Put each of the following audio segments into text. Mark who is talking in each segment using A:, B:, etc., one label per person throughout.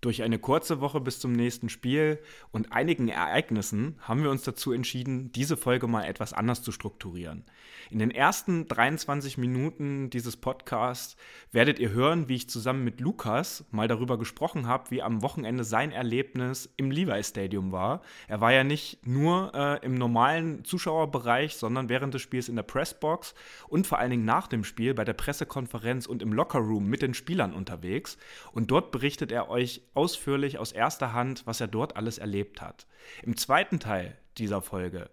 A: Durch eine kurze Woche bis zum nächsten Spiel und einigen Ereignissen haben wir uns dazu entschieden, diese Folge mal etwas anders zu strukturieren. In den ersten 23 Minuten dieses Podcasts werdet ihr hören, wie ich zusammen mit Lukas mal darüber gesprochen habe, wie am Wochenende sein Erlebnis im Levi Stadium war. Er war ja nicht nur äh, im normalen Zuschauerbereich, sondern während des Spiels in der Pressbox und vor allen Dingen nach dem Spiel bei der Pressekonferenz und im Lockerroom mit den Spielern unterwegs. Und dort berichtet er euch ausführlich aus erster Hand, was er dort alles erlebt hat. Im zweiten Teil dieser Folge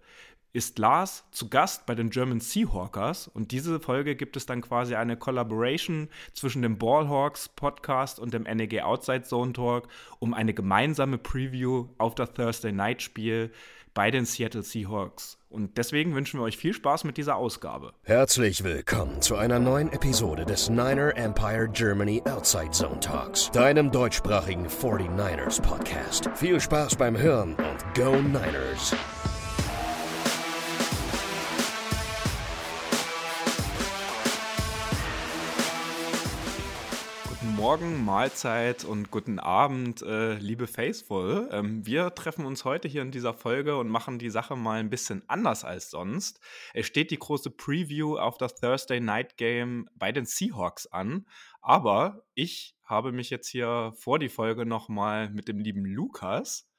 A: ist Lars zu Gast bei den German Seahawkers und diese Folge gibt es dann quasi eine Collaboration zwischen dem Ballhawks Podcast und dem NEG Outside Zone Talk, um eine gemeinsame Preview auf das Thursday Night Spiel bei den Seattle Seahawks. Und deswegen wünschen wir euch viel Spaß mit dieser Ausgabe.
B: Herzlich willkommen zu einer neuen Episode des Niner Empire Germany Outside Zone Talks, deinem deutschsprachigen 49ers Podcast. Viel Spaß beim Hören und Go Niners!
A: Morgen, Mahlzeit und guten Abend, äh, liebe Faithful. Ähm, wir treffen uns heute hier in dieser Folge und machen die Sache mal ein bisschen anders als sonst. Es steht die große Preview auf das Thursday Night Game bei den Seahawks an, aber ich habe mich jetzt hier vor die Folge nochmal mit dem lieben Lukas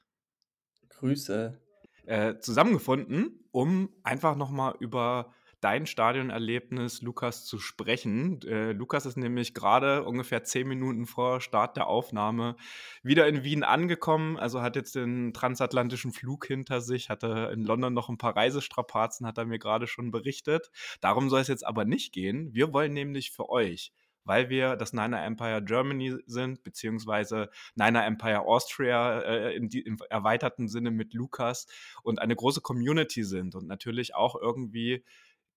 C: Grüße.
A: Äh, zusammengefunden, um einfach nochmal über dein Stadionerlebnis, Lukas, zu sprechen. Äh, Lukas ist nämlich gerade ungefähr zehn Minuten vor Start der Aufnahme wieder in Wien angekommen, also hat jetzt den transatlantischen Flug hinter sich, hatte in London noch ein paar Reisestrapazen, hat er mir gerade schon berichtet. Darum soll es jetzt aber nicht gehen. Wir wollen nämlich für euch weil wir das Niner Empire Germany sind, beziehungsweise Niner Empire Austria äh, in die, im erweiterten Sinne mit Lukas und eine große Community sind und natürlich auch irgendwie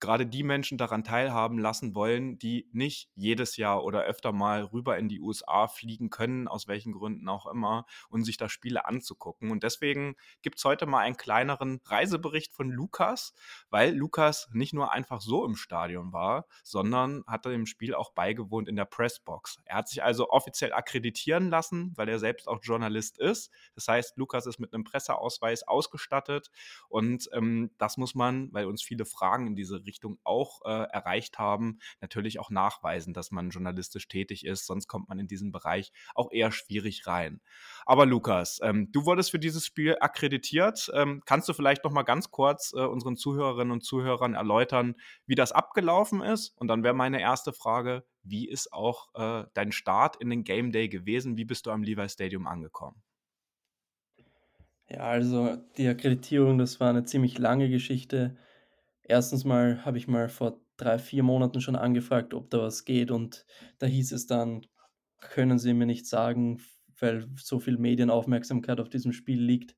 A: gerade die Menschen daran teilhaben lassen wollen, die nicht jedes Jahr oder öfter mal rüber in die USA fliegen können, aus welchen Gründen auch immer, und sich da Spiele anzugucken. Und deswegen gibt es heute mal einen kleineren Reisebericht von Lukas, weil Lukas nicht nur einfach so im Stadion war, sondern hatte dem Spiel auch beigewohnt in der Pressbox. Er hat sich also offiziell akkreditieren lassen, weil er selbst auch Journalist ist. Das heißt, Lukas ist mit einem Presseausweis ausgestattet und ähm, das muss man, weil uns viele Fragen in diese Richtung Richtung auch äh, erreicht haben, natürlich auch nachweisen, dass man journalistisch tätig ist. Sonst kommt man in diesen Bereich auch eher schwierig rein. Aber Lukas, ähm, du wurdest für dieses Spiel akkreditiert. Ähm, kannst du vielleicht noch mal ganz kurz äh, unseren Zuhörerinnen und Zuhörern erläutern, wie das abgelaufen ist? Und dann wäre meine erste Frage, wie ist auch äh, dein Start in den Game Day gewesen? Wie bist du am Levi Stadium angekommen?
C: Ja, also die Akkreditierung, das war eine ziemlich lange Geschichte. Erstens mal habe ich mal vor drei, vier Monaten schon angefragt, ob da was geht und da hieß es dann, können Sie mir nicht sagen, weil so viel Medienaufmerksamkeit auf diesem Spiel liegt,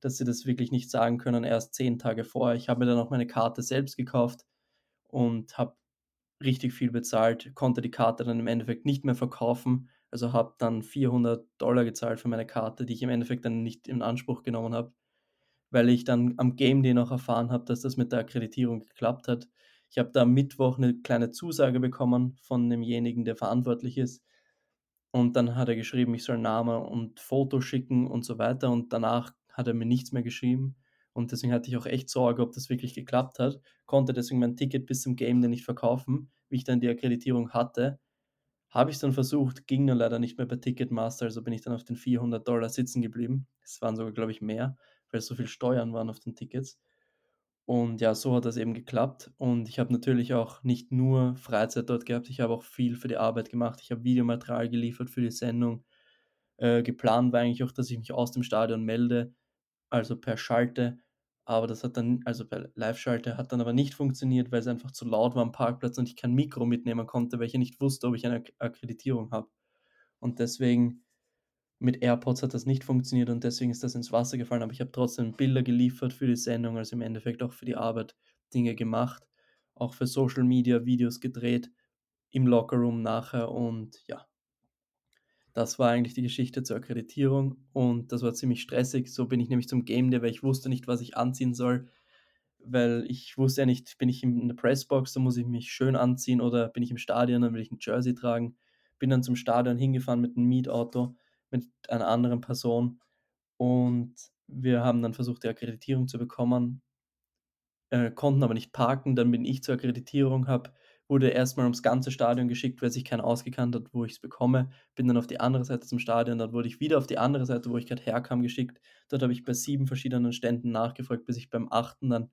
C: dass Sie das wirklich nicht sagen können, erst zehn Tage vorher. Ich habe mir dann auch meine Karte selbst gekauft und habe richtig viel bezahlt, konnte die Karte dann im Endeffekt nicht mehr verkaufen, also habe dann 400 Dollar gezahlt für meine Karte, die ich im Endeffekt dann nicht in Anspruch genommen habe weil ich dann am Game Day noch erfahren habe, dass das mit der Akkreditierung geklappt hat. Ich habe da am Mittwoch eine kleine Zusage bekommen von demjenigen, der verantwortlich ist. Und dann hat er geschrieben, ich soll Name und Foto schicken und so weiter. Und danach hat er mir nichts mehr geschrieben. Und deswegen hatte ich auch echt Sorge, ob das wirklich geklappt hat. Konnte deswegen mein Ticket bis zum Game Day nicht verkaufen, wie ich dann die Akkreditierung hatte. Habe ich es dann versucht, ging dann leider nicht mehr bei Ticketmaster, also bin ich dann auf den 400 Dollar sitzen geblieben. Es waren sogar, glaube ich, mehr weil so viel Steuern waren auf den Tickets. Und ja, so hat das eben geklappt. Und ich habe natürlich auch nicht nur Freizeit dort gehabt, ich habe auch viel für die Arbeit gemacht. Ich habe Videomaterial geliefert für die Sendung. Äh, geplant war eigentlich auch, dass ich mich aus dem Stadion melde, also per Schalte. Aber das hat dann, also per Live-Schalte, hat dann aber nicht funktioniert, weil es einfach zu laut war am Parkplatz und ich kein Mikro mitnehmen konnte, weil ich ja nicht wusste, ob ich eine Akkreditierung habe. Und deswegen mit AirPods hat das nicht funktioniert und deswegen ist das ins Wasser gefallen, aber ich habe trotzdem Bilder geliefert für die Sendung, also im Endeffekt auch für die Arbeit Dinge gemacht, auch für Social Media Videos gedreht, im Lockerroom nachher und ja, das war eigentlich die Geschichte zur Akkreditierung und das war ziemlich stressig. So bin ich nämlich zum Game Day, weil ich wusste nicht, was ich anziehen soll, weil ich wusste ja nicht, bin ich in der Pressbox, da muss ich mich schön anziehen oder bin ich im Stadion, dann will ich ein Jersey tragen. Bin dann zum Stadion hingefahren mit einem Mietauto mit einer anderen Person und wir haben dann versucht, die Akkreditierung zu bekommen, äh, konnten aber nicht parken. Dann bin ich zur Akkreditierung, habe wurde erstmal ums ganze Stadion geschickt, weil sich keiner ausgekannt hat, wo ich es bekomme. Bin dann auf die andere Seite zum Stadion, dann wurde ich wieder auf die andere Seite, wo ich gerade herkam, geschickt. Dort habe ich bei sieben verschiedenen Ständen nachgefragt, bis ich beim achten dann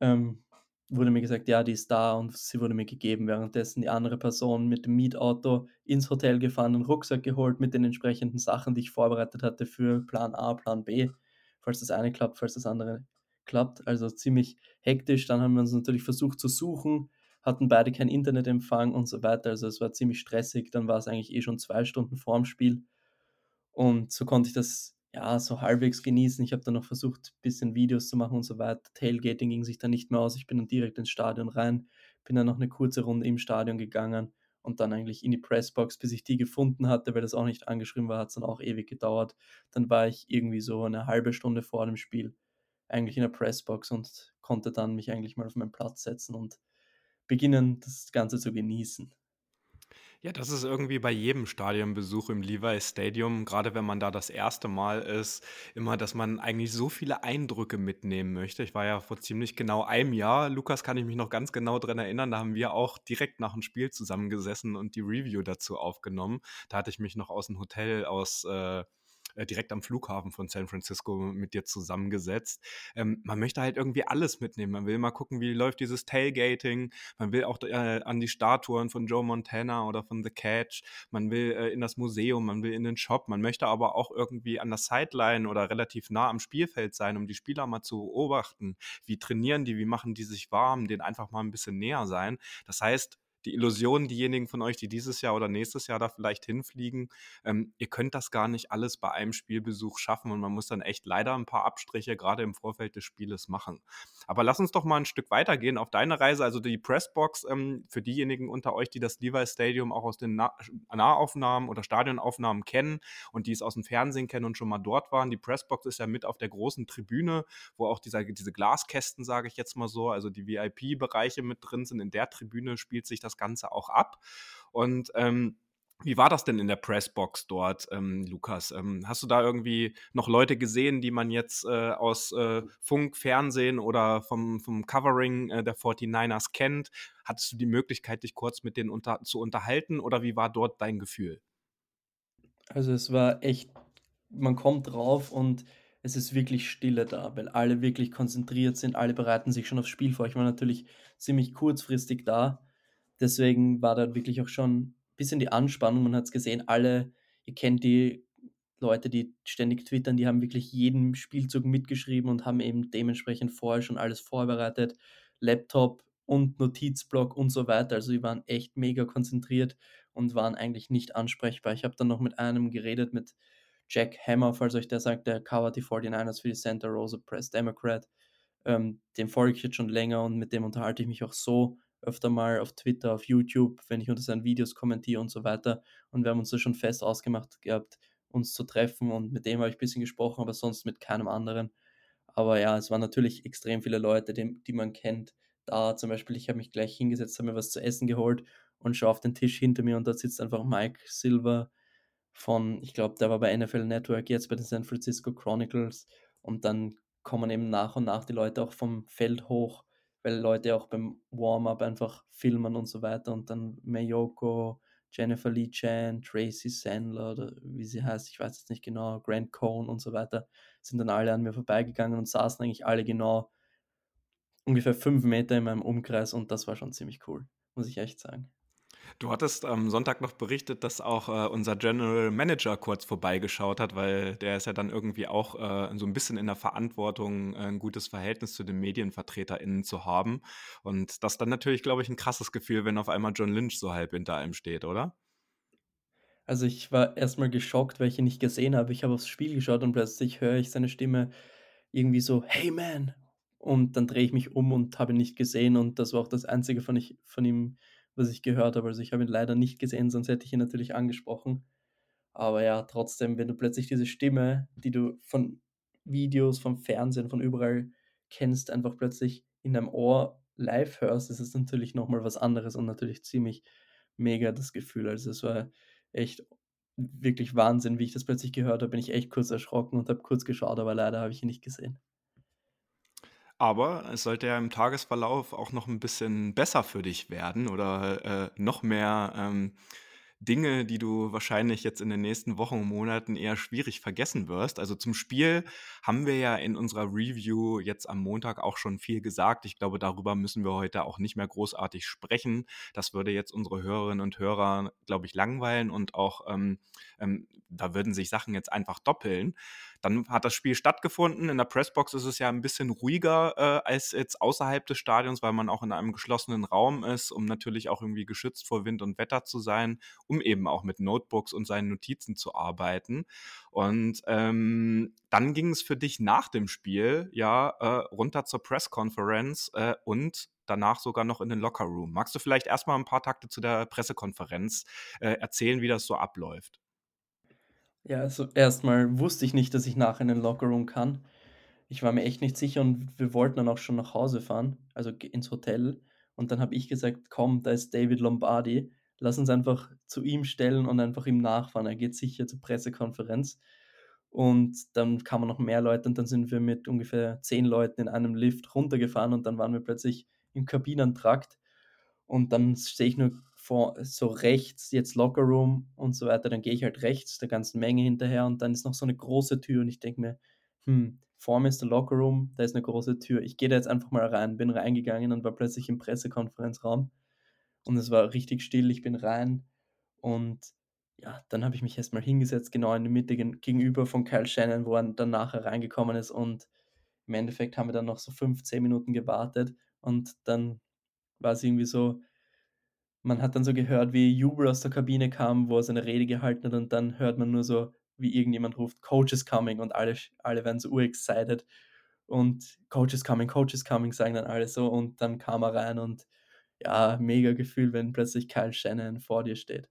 C: ähm, wurde mir gesagt, ja, die ist da und sie wurde mir gegeben. Währenddessen die andere Person mit dem Mietauto ins Hotel gefahren, einen Rucksack geholt mit den entsprechenden Sachen, die ich vorbereitet hatte für Plan A, Plan B, falls das eine klappt, falls das andere klappt. Also ziemlich hektisch. Dann haben wir uns natürlich versucht zu suchen, hatten beide keinen Internetempfang und so weiter. Also es war ziemlich stressig. Dann war es eigentlich eh schon zwei Stunden vorm Spiel. Und so konnte ich das ja, so halbwegs genießen. Ich habe dann noch versucht, ein bisschen Videos zu machen und so weiter. Tailgating ging sich dann nicht mehr aus. Ich bin dann direkt ins Stadion rein, bin dann noch eine kurze Runde im Stadion gegangen und dann eigentlich in die Pressbox, bis ich die gefunden hatte, weil das auch nicht angeschrieben war, hat es dann auch ewig gedauert. Dann war ich irgendwie so eine halbe Stunde vor dem Spiel eigentlich in der Pressbox und konnte dann mich eigentlich mal auf meinen Platz setzen und beginnen, das Ganze zu genießen.
A: Ja, das ist irgendwie bei jedem Stadionbesuch im Levi Stadium, gerade wenn man da das erste Mal ist, immer, dass man eigentlich so viele Eindrücke mitnehmen möchte. Ich war ja vor ziemlich genau einem Jahr, Lukas, kann ich mich noch ganz genau dran erinnern, da haben wir auch direkt nach dem Spiel zusammengesessen und die Review dazu aufgenommen. Da hatte ich mich noch aus dem Hotel aus äh, äh, direkt am Flughafen von San Francisco mit dir zusammengesetzt. Ähm, man möchte halt irgendwie alles mitnehmen. Man will mal gucken, wie läuft dieses Tailgating. Man will auch äh, an die Statuen von Joe Montana oder von The Catch. Man will äh, in das Museum, man will in den Shop. Man möchte aber auch irgendwie an der Sideline oder relativ nah am Spielfeld sein, um die Spieler mal zu beobachten. Wie trainieren die? Wie machen die sich warm? Den einfach mal ein bisschen näher sein. Das heißt, die Illusion, diejenigen von euch, die dieses Jahr oder nächstes Jahr da vielleicht hinfliegen, ähm, ihr könnt das gar nicht alles bei einem Spielbesuch schaffen und man muss dann echt leider ein paar Abstriche gerade im Vorfeld des Spieles machen. Aber lass uns doch mal ein Stück weitergehen auf deine Reise, also die Pressbox ähm, für diejenigen unter euch, die das Levi Stadium auch aus den nah Nahaufnahmen oder Stadionaufnahmen kennen und die es aus dem Fernsehen kennen und schon mal dort waren. Die Pressbox ist ja mit auf der großen Tribüne, wo auch dieser, diese Glaskästen, sage ich jetzt mal so, also die VIP-Bereiche mit drin sind. In der Tribüne spielt sich das Ganze auch ab. Und ähm, wie war das denn in der Pressbox dort, ähm, Lukas? Ähm, hast du da irgendwie noch Leute gesehen, die man jetzt äh, aus äh, Funk, Fernsehen oder vom, vom Covering äh, der 49ers kennt? Hattest du die Möglichkeit, dich kurz mit denen unter zu unterhalten oder wie war dort dein Gefühl?
C: Also es war echt, man kommt drauf und es ist wirklich Stille da, weil alle wirklich konzentriert sind, alle bereiten sich schon aufs Spiel vor. Ich war natürlich ziemlich kurzfristig da Deswegen war da wirklich auch schon ein bisschen die Anspannung. Man hat es gesehen, alle, ihr kennt die Leute, die ständig twittern, die haben wirklich jeden Spielzug mitgeschrieben und haben eben dementsprechend vorher schon alles vorbereitet. Laptop und Notizblock und so weiter. Also die waren echt mega konzentriert und waren eigentlich nicht ansprechbar. Ich habe dann noch mit einem geredet, mit Jack Hammer, falls euch der sagt, der covert die 49ers für die Santa Rosa Press Democrat. Ähm, dem folge ich jetzt schon länger und mit dem unterhalte ich mich auch so öfter mal auf Twitter, auf YouTube, wenn ich unter seinen Videos kommentiere und so weiter. Und wir haben uns da schon fest ausgemacht gehabt, uns zu treffen und mit dem habe ich ein bisschen gesprochen, aber sonst mit keinem anderen. Aber ja, es waren natürlich extrem viele Leute, die, die man kennt. Da zum Beispiel, ich habe mich gleich hingesetzt, habe mir was zu essen geholt und schaue auf den Tisch hinter mir und da sitzt einfach Mike Silver von, ich glaube, der war bei NFL Network, jetzt bei den San Francisco Chronicles. Und dann kommen eben nach und nach die Leute auch vom Feld hoch weil Leute auch beim Warm-up einfach filmen und so weiter und dann Mayoko, Jennifer Lee Chan, Tracy Sandler oder wie sie heißt, ich weiß jetzt nicht genau, Grant Cohn und so weiter, sind dann alle an mir vorbeigegangen und saßen eigentlich alle genau ungefähr fünf Meter in meinem Umkreis und das war schon ziemlich cool, muss ich echt sagen.
A: Du hattest am Sonntag noch berichtet, dass auch äh, unser General Manager kurz vorbeigeschaut hat, weil der ist ja dann irgendwie auch äh, so ein bisschen in der Verantwortung, äh, ein gutes Verhältnis zu den MedienvertreterInnen zu haben. Und das ist dann natürlich, glaube ich, ein krasses Gefühl, wenn auf einmal John Lynch so halb hinter einem steht, oder?
C: Also ich war erstmal geschockt, weil ich ihn nicht gesehen habe. Ich habe aufs Spiel geschaut und plötzlich höre ich seine Stimme irgendwie so, hey man! Und dann drehe ich mich um und habe ihn nicht gesehen und das war auch das Einzige von, ich, von ihm was ich gehört habe. Also ich habe ihn leider nicht gesehen, sonst hätte ich ihn natürlich angesprochen. Aber ja, trotzdem, wenn du plötzlich diese Stimme, die du von Videos, vom Fernsehen, von überall kennst, einfach plötzlich in deinem Ohr live hörst, ist es natürlich nochmal was anderes und natürlich ziemlich mega das Gefühl. Also es war echt wirklich Wahnsinn. Wie ich das plötzlich gehört habe, bin ich echt kurz erschrocken und habe kurz geschaut, aber leider habe ich ihn nicht gesehen.
A: Aber es sollte ja im Tagesverlauf auch noch ein bisschen besser für dich werden oder, äh, noch mehr, ähm, Dinge, die du wahrscheinlich jetzt in den nächsten Wochen und Monaten eher schwierig vergessen wirst. Also zum Spiel haben wir ja in unserer Review jetzt am Montag auch schon viel gesagt. Ich glaube, darüber müssen wir heute auch nicht mehr großartig sprechen. Das würde jetzt unsere Hörerinnen und Hörer, glaube ich, langweilen und auch ähm, ähm, da würden sich Sachen jetzt einfach doppeln. Dann hat das Spiel stattgefunden. In der Pressbox ist es ja ein bisschen ruhiger äh, als jetzt außerhalb des Stadions, weil man auch in einem geschlossenen Raum ist, um natürlich auch irgendwie geschützt vor Wind und Wetter zu sein, um eben auch mit Notebooks und seinen Notizen zu arbeiten. Und ähm, dann ging es für dich nach dem Spiel ja äh, runter zur Pressconference äh, und danach sogar noch in den Lockerroom. Magst du vielleicht erstmal ein paar Takte zu der Pressekonferenz äh, erzählen, wie das so abläuft?
C: Ja, also erstmal wusste ich nicht, dass ich nachher in den Lockerroom kann. Ich war mir echt nicht sicher und wir wollten dann auch schon nach Hause fahren, also ins Hotel. Und dann habe ich gesagt, komm, da ist David Lombardi, lass uns einfach zu ihm stellen und einfach ihm nachfahren. Er geht sicher zur Pressekonferenz. Und dann kamen noch mehr Leute und dann sind wir mit ungefähr zehn Leuten in einem Lift runtergefahren und dann waren wir plötzlich im Kabinentrakt. Und dann sehe ich nur vor, so rechts, jetzt Locker Room und so weiter, dann gehe ich halt rechts der ganzen Menge hinterher und dann ist noch so eine große Tür und ich denke mir, hm, vor mir ist der Locker Room, da ist eine große Tür. Ich gehe da jetzt einfach mal rein, bin reingegangen und war plötzlich im Pressekonferenzraum und es war richtig still, ich bin rein und ja, dann habe ich mich erstmal hingesetzt, genau in der Mitte gegenüber von Kyle Shannon, wo er dann nachher reingekommen ist und im Endeffekt haben wir dann noch so 15 Minuten gewartet und dann war es irgendwie so, man hat dann so gehört, wie Jubel aus der Kabine kam, wo er seine Rede gehalten hat und dann hört man nur so, wie irgendjemand ruft, Coach is coming und alle, alle werden so urexcited und Coach is coming, Coach is coming, sagen dann alle so und dann kam er rein und ja, mega Gefühl, wenn plötzlich Kyle Shannon vor dir steht.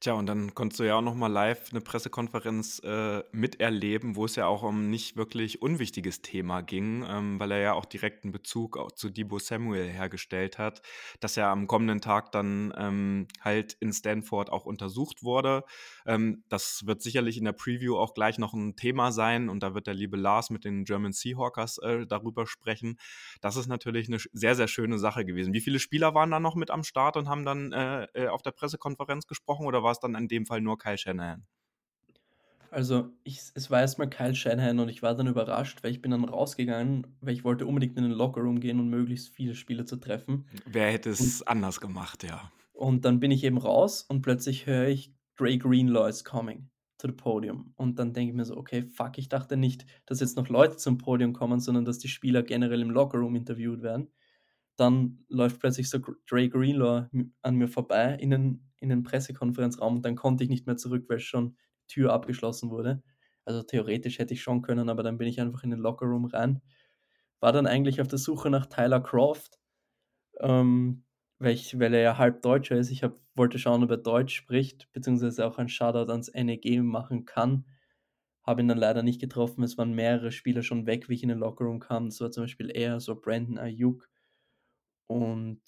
A: Tja, und dann konntest du ja auch noch mal live eine Pressekonferenz, äh, miterleben, wo es ja auch um nicht wirklich unwichtiges Thema ging, ähm, weil er ja auch direkten Bezug auch zu Deebo Samuel hergestellt hat, dass er am kommenden Tag dann, ähm, halt in Stanford auch untersucht wurde. Ähm, das wird sicherlich in der Preview auch gleich noch ein Thema sein und da wird der liebe Lars mit den German Seahawkers, äh, darüber sprechen. Das ist natürlich eine sehr, sehr schöne Sache gewesen. Wie viele Spieler waren da noch mit am Start und haben dann, äh, äh auf der Pressekonferenz gesprochen oder war es dann in dem Fall nur Kyle Shanahan?
C: Also, ich es war erst mal Kyle Shanahan und ich war dann überrascht, weil ich bin dann rausgegangen, weil ich wollte unbedingt in den Lockerroom gehen und möglichst viele Spieler zu treffen.
A: Wer hätte es und, anders gemacht, ja.
C: Und dann bin ich eben raus und plötzlich höre ich, Dre Greenlaw is coming to the podium. Und dann denke ich mir so, okay, fuck, ich dachte nicht, dass jetzt noch Leute zum Podium kommen, sondern dass die Spieler generell im Lockerroom interviewt werden. Dann läuft plötzlich so Dre Greenlaw an mir vorbei in den, in den Pressekonferenzraum und dann konnte ich nicht mehr zurück, weil schon die Tür abgeschlossen wurde. Also theoretisch hätte ich schon können, aber dann bin ich einfach in den Lockerroom rein. War dann eigentlich auf der Suche nach Tyler Croft, ähm, weil, ich, weil er ja halb Deutscher ist. Ich hab, wollte schauen, ob er Deutsch spricht, beziehungsweise auch ein Shoutout ans NEG machen kann. Habe ihn dann leider nicht getroffen. Es waren mehrere Spieler schon weg, wie ich in den Lockerroom kam. War zum Beispiel er, so Brandon Ayuk, und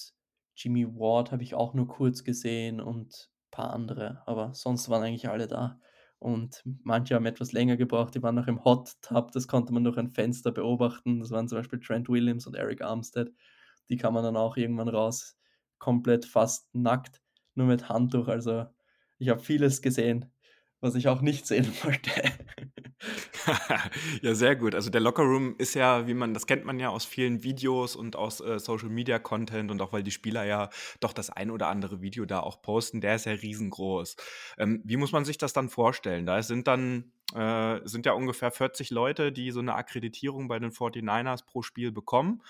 C: Jimmy Ward habe ich auch nur kurz gesehen und ein paar andere, aber sonst waren eigentlich alle da. Und manche haben etwas länger gebraucht, die waren noch im Hot Tub, das konnte man durch ein Fenster beobachten. Das waren zum Beispiel Trent Williams und Eric Armstead. Die kann man dann auch irgendwann raus, komplett fast nackt, nur mit Handtuch. Also ich habe vieles gesehen was ich auch nicht sehen wollte.
A: ja, sehr gut. Also der Lockerroom ist ja, wie man, das kennt man ja aus vielen Videos und aus äh, Social Media Content und auch weil die Spieler ja doch das ein oder andere Video da auch posten, der ist ja riesengroß. Ähm, wie muss man sich das dann vorstellen? Da sind dann äh, sind ja ungefähr 40 Leute, die so eine Akkreditierung bei den 49ers pro Spiel bekommen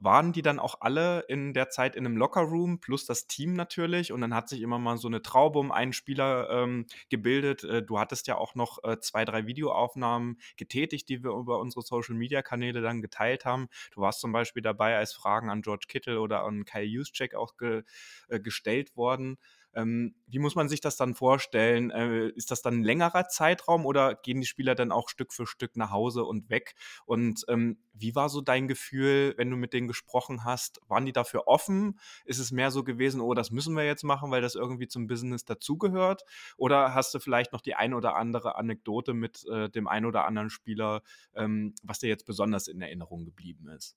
A: waren die dann auch alle in der Zeit in einem Lockerroom plus das Team natürlich und dann hat sich immer mal so eine Traube um einen Spieler ähm, gebildet. Äh, du hattest ja auch noch äh, zwei, drei Videoaufnahmen getätigt, die wir über unsere Social Media Kanäle dann geteilt haben. Du warst zum Beispiel dabei, als Fragen an George Kittle oder an Kyle Juszczyk auch ge, äh, gestellt worden. Ähm, wie muss man sich das dann vorstellen? Äh, ist das dann ein längerer Zeitraum oder gehen die Spieler dann auch Stück für Stück nach Hause und weg? Und ähm, wie war so dein Gefühl, wenn du mit denen gesprochen hast? Waren die dafür offen? Ist es mehr so gewesen, oh, das müssen wir jetzt machen, weil das irgendwie zum Business dazugehört? Oder hast du vielleicht noch die ein oder andere Anekdote mit äh, dem ein oder anderen Spieler, ähm, was dir jetzt besonders in Erinnerung geblieben ist?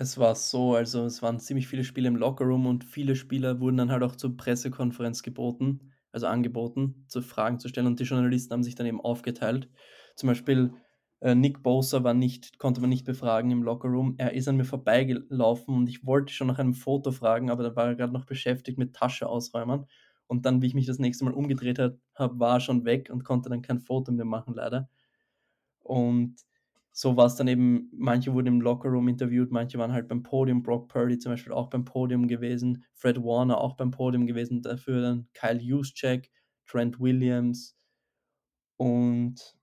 C: Es war so, also es waren ziemlich viele Spiele im Lockerroom und viele Spieler wurden dann halt auch zur Pressekonferenz geboten, also angeboten, zu Fragen zu stellen und die Journalisten haben sich dann eben aufgeteilt. Zum Beispiel äh, Nick Bosa war nicht, konnte man nicht befragen im Lockerroom. Er ist an mir vorbeigelaufen und ich wollte schon nach einem Foto fragen, aber da war er gerade noch beschäftigt mit Tasche ausräumen. Und dann, wie ich mich das nächste Mal umgedreht habe, war er schon weg und konnte dann kein Foto mehr machen, leider. Und so war es dann eben, manche wurden im Lockerroom interviewt, manche waren halt beim Podium, Brock Purdy zum Beispiel auch beim Podium gewesen, Fred Warner auch beim Podium gewesen, dafür dann Kyle Juszczyk, Trent Williams und,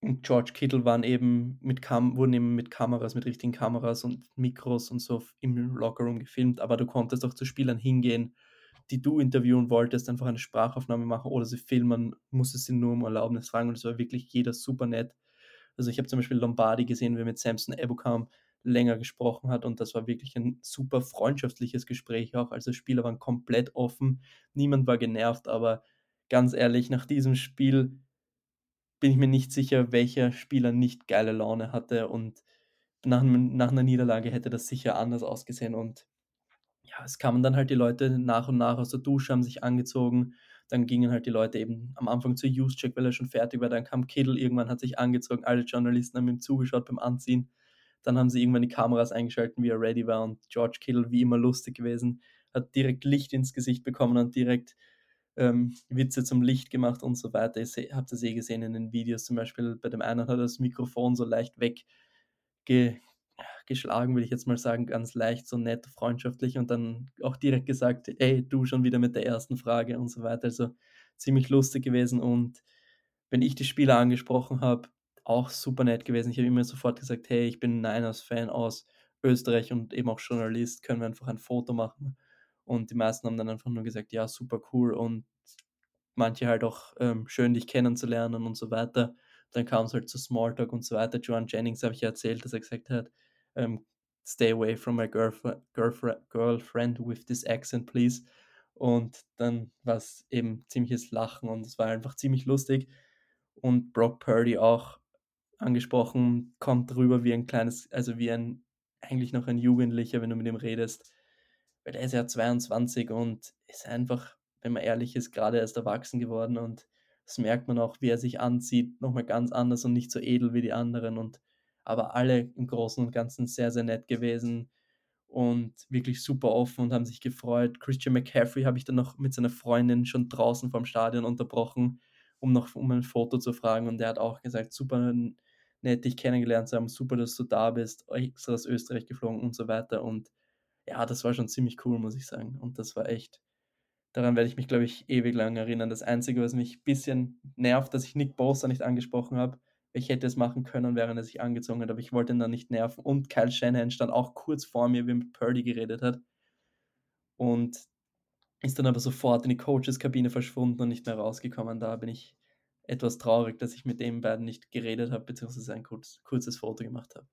C: und George Kittle waren eben mit Kam wurden eben mit Kameras, mit richtigen Kameras und Mikros und so im Lockerroom gefilmt, aber du konntest auch zu Spielern hingehen, die du interviewen wolltest, einfach eine Sprachaufnahme machen oder sie filmen, musstest sie nur um Erlaubnis fragen. Und es war wirklich jeder super nett also ich habe zum Beispiel Lombardi gesehen, wie mit Samson Ebukam länger gesprochen hat und das war wirklich ein super freundschaftliches Gespräch auch. Also Spieler waren komplett offen, niemand war genervt, aber ganz ehrlich, nach diesem Spiel bin ich mir nicht sicher, welcher Spieler nicht geile Laune hatte und nach, nach einer Niederlage hätte das sicher anders ausgesehen und ja, es kamen dann halt die Leute nach und nach aus der Dusche, haben sich angezogen, dann gingen halt die Leute eben am Anfang zu Use-Check, weil er schon fertig war. Dann kam Kittle, irgendwann hat sich angezogen. Alle Journalisten haben ihm zugeschaut beim Anziehen. Dann haben sie irgendwann die Kameras eingeschalten, wie er ready war. Und George Kittle, wie immer lustig gewesen, hat direkt Licht ins Gesicht bekommen und direkt ähm, Witze zum Licht gemacht und so weiter. Ihr habt das eh gesehen in den Videos. Zum Beispiel bei dem einen hat er das Mikrofon so leicht wegge geschlagen, würde ich jetzt mal sagen, ganz leicht, so nett, freundschaftlich und dann auch direkt gesagt, ey, du schon wieder mit der ersten Frage und so weiter. Also ziemlich lustig gewesen und wenn ich die Spieler angesprochen habe, auch super nett gewesen. Ich habe immer sofort gesagt, hey, ich bin Niners-Fan aus Österreich und eben auch Journalist, können wir einfach ein Foto machen. Und die meisten haben dann einfach nur gesagt, ja, super cool und manche halt auch ähm, schön, dich kennenzulernen und so weiter. Dann kam es halt zu Smalltalk und so weiter. Joan Jennings habe ich ja erzählt, dass er gesagt hat, ähm, stay away from my girlfriend, girlfriend with this accent, please. Und dann war es eben ziemliches Lachen und es war einfach ziemlich lustig. Und Brock Purdy auch angesprochen, kommt rüber wie ein kleines, also wie ein, eigentlich noch ein Jugendlicher, wenn du mit ihm redest. Weil er ist ja 22 und ist einfach, wenn man ehrlich ist, gerade erst erwachsen geworden und das merkt man auch, wie er sich anzieht, nochmal ganz anders und nicht so edel wie die anderen und aber alle im Großen und Ganzen sehr, sehr nett gewesen und wirklich super offen und haben sich gefreut. Christian McCaffrey habe ich dann noch mit seiner Freundin schon draußen vom Stadion unterbrochen, um noch um ein Foto zu fragen und er hat auch gesagt, super nett, dich kennengelernt zu haben, super, dass du da bist, extra aus Österreich geflogen und so weiter und ja, das war schon ziemlich cool, muss ich sagen und das war echt Daran werde ich mich, glaube ich, ewig lang erinnern. Das Einzige, was mich ein bisschen nervt, dass ich Nick Bosa nicht angesprochen habe, ich hätte es machen können, während er sich angezogen hat, aber ich wollte ihn dann nicht nerven. Und Kyle Shanahan stand auch kurz vor mir, wie er mit Purdy geredet hat. Und ist dann aber sofort in die Coaches-Kabine verschwunden und nicht mehr rausgekommen. Da bin ich etwas traurig, dass ich mit den beiden nicht geredet habe, beziehungsweise ein kurz, kurzes Foto gemacht habe.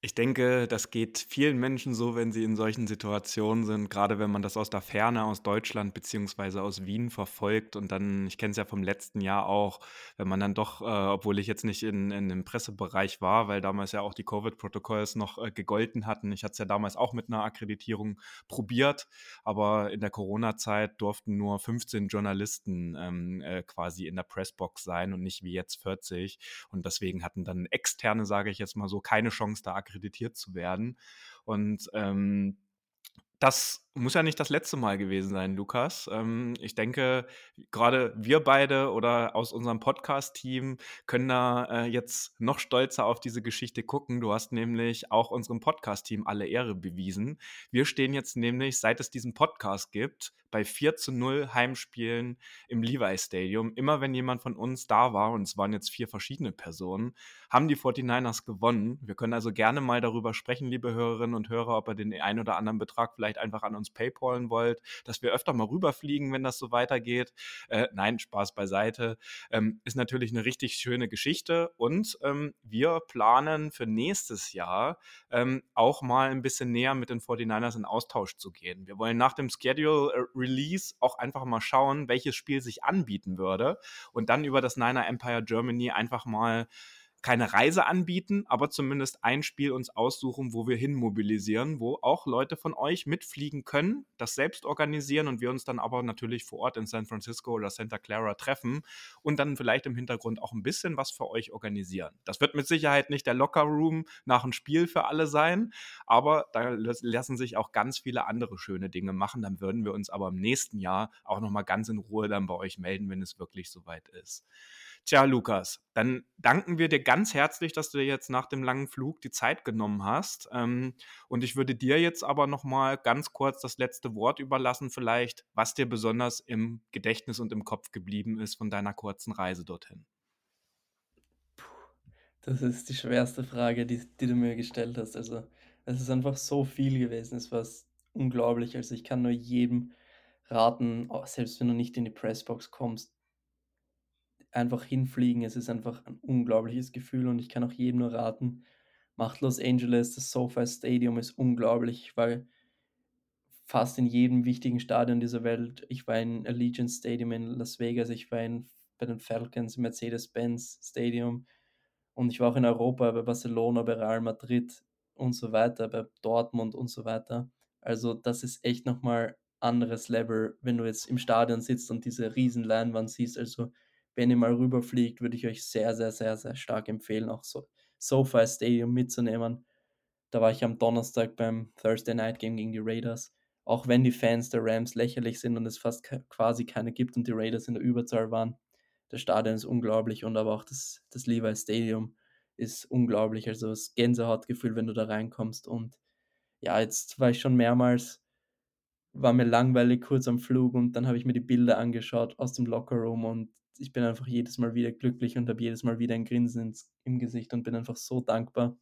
A: Ich denke, das geht vielen Menschen so, wenn sie in solchen Situationen sind, gerade wenn man das aus der Ferne, aus Deutschland beziehungsweise aus Wien verfolgt und dann, ich kenne es ja vom letzten Jahr auch, wenn man dann doch, äh, obwohl ich jetzt nicht in, in dem Pressebereich war, weil damals ja auch die Covid-Protokolls noch äh, gegolten hatten. Ich hatte es ja damals auch mit einer Akkreditierung probiert, aber in der Corona-Zeit durften nur 15 Journalisten ähm, äh, quasi in der Pressbox sein und nicht wie jetzt 40. Und deswegen hatten dann externe, sage ich jetzt mal so, keine Chance da akkreditiert zu werden. Und ähm, das muss ja nicht das letzte Mal gewesen sein, Lukas. Ähm, ich denke, gerade wir beide oder aus unserem Podcast-Team können da äh, jetzt noch stolzer auf diese Geschichte gucken. Du hast nämlich auch unserem Podcast-Team alle Ehre bewiesen. Wir stehen jetzt nämlich, seit es diesen Podcast gibt, bei 4 zu 0 Heimspielen im Levi Stadium. Immer wenn jemand von uns da war, und es waren jetzt vier verschiedene Personen, haben die 49ers gewonnen. Wir können also gerne mal darüber sprechen, liebe Hörerinnen und Hörer, ob er den einen oder anderen Betrag vielleicht einfach an uns uns paypalen wollt, dass wir öfter mal rüberfliegen, wenn das so weitergeht. Äh, nein, Spaß beiseite. Ähm, ist natürlich eine richtig schöne Geschichte und ähm, wir planen für nächstes Jahr ähm, auch mal ein bisschen näher mit den 49ers in Austausch zu gehen. Wir wollen nach dem Schedule äh, Release auch einfach mal schauen, welches Spiel sich anbieten würde und dann über das Niner Empire Germany einfach mal keine Reise anbieten, aber zumindest ein Spiel uns aussuchen, wo wir hin mobilisieren, wo auch Leute von euch mitfliegen können, das selbst organisieren und wir uns dann aber natürlich vor Ort in San Francisco oder Santa Clara treffen und dann vielleicht im Hintergrund auch ein bisschen was für euch organisieren. Das wird mit Sicherheit nicht der Locker Room nach einem Spiel für alle sein, aber da lassen sich auch ganz viele andere schöne Dinge machen. Dann würden wir uns aber im nächsten Jahr auch noch mal ganz in Ruhe dann bei euch melden, wenn es wirklich soweit ist. Tja, Lukas, dann danken wir dir ganz herzlich, dass du dir jetzt nach dem langen Flug die Zeit genommen hast. Ähm, und ich würde dir jetzt aber noch mal ganz kurz das letzte Wort überlassen, vielleicht, was dir besonders im Gedächtnis und im Kopf geblieben ist von deiner kurzen Reise dorthin.
C: Das ist die schwerste Frage, die, die du mir gestellt hast. Also, es ist einfach so viel gewesen. Es war unglaublich. Also, ich kann nur jedem raten, selbst wenn du nicht in die Pressbox kommst, einfach hinfliegen. Es ist einfach ein unglaubliches Gefühl und ich kann auch jedem nur raten, macht Los Angeles, das SoFi Stadium ist unglaublich. Ich war fast in jedem wichtigen Stadion dieser Welt. Ich war in Allegiant Stadium in Las Vegas, ich war in, bei den Falcons im Mercedes-Benz Stadium und ich war auch in Europa bei Barcelona, bei Real Madrid und so weiter, bei Dortmund und so weiter. Also das ist echt nochmal anderes Level, wenn du jetzt im Stadion sitzt und diese riesen Leinwand siehst. Also wenn ihr mal rüberfliegt, würde ich euch sehr, sehr, sehr, sehr stark empfehlen, auch so SoFi Stadium mitzunehmen. Da war ich am Donnerstag beim Thursday Night Game gegen die Raiders. Auch wenn die Fans der Rams lächerlich sind und es fast quasi keine gibt und die Raiders in der Überzahl waren. Das Stadion ist unglaublich und aber auch das, das Levi Stadium ist unglaublich. Also das Gänsehautgefühl, wenn du da reinkommst. Und ja, jetzt war ich schon mehrmals, war mir langweilig kurz am Flug und dann habe ich mir die Bilder angeschaut aus dem Lockerroom und ich bin einfach jedes Mal wieder glücklich und habe jedes Mal wieder ein Grinsen ins, im Gesicht und bin einfach so dankbar,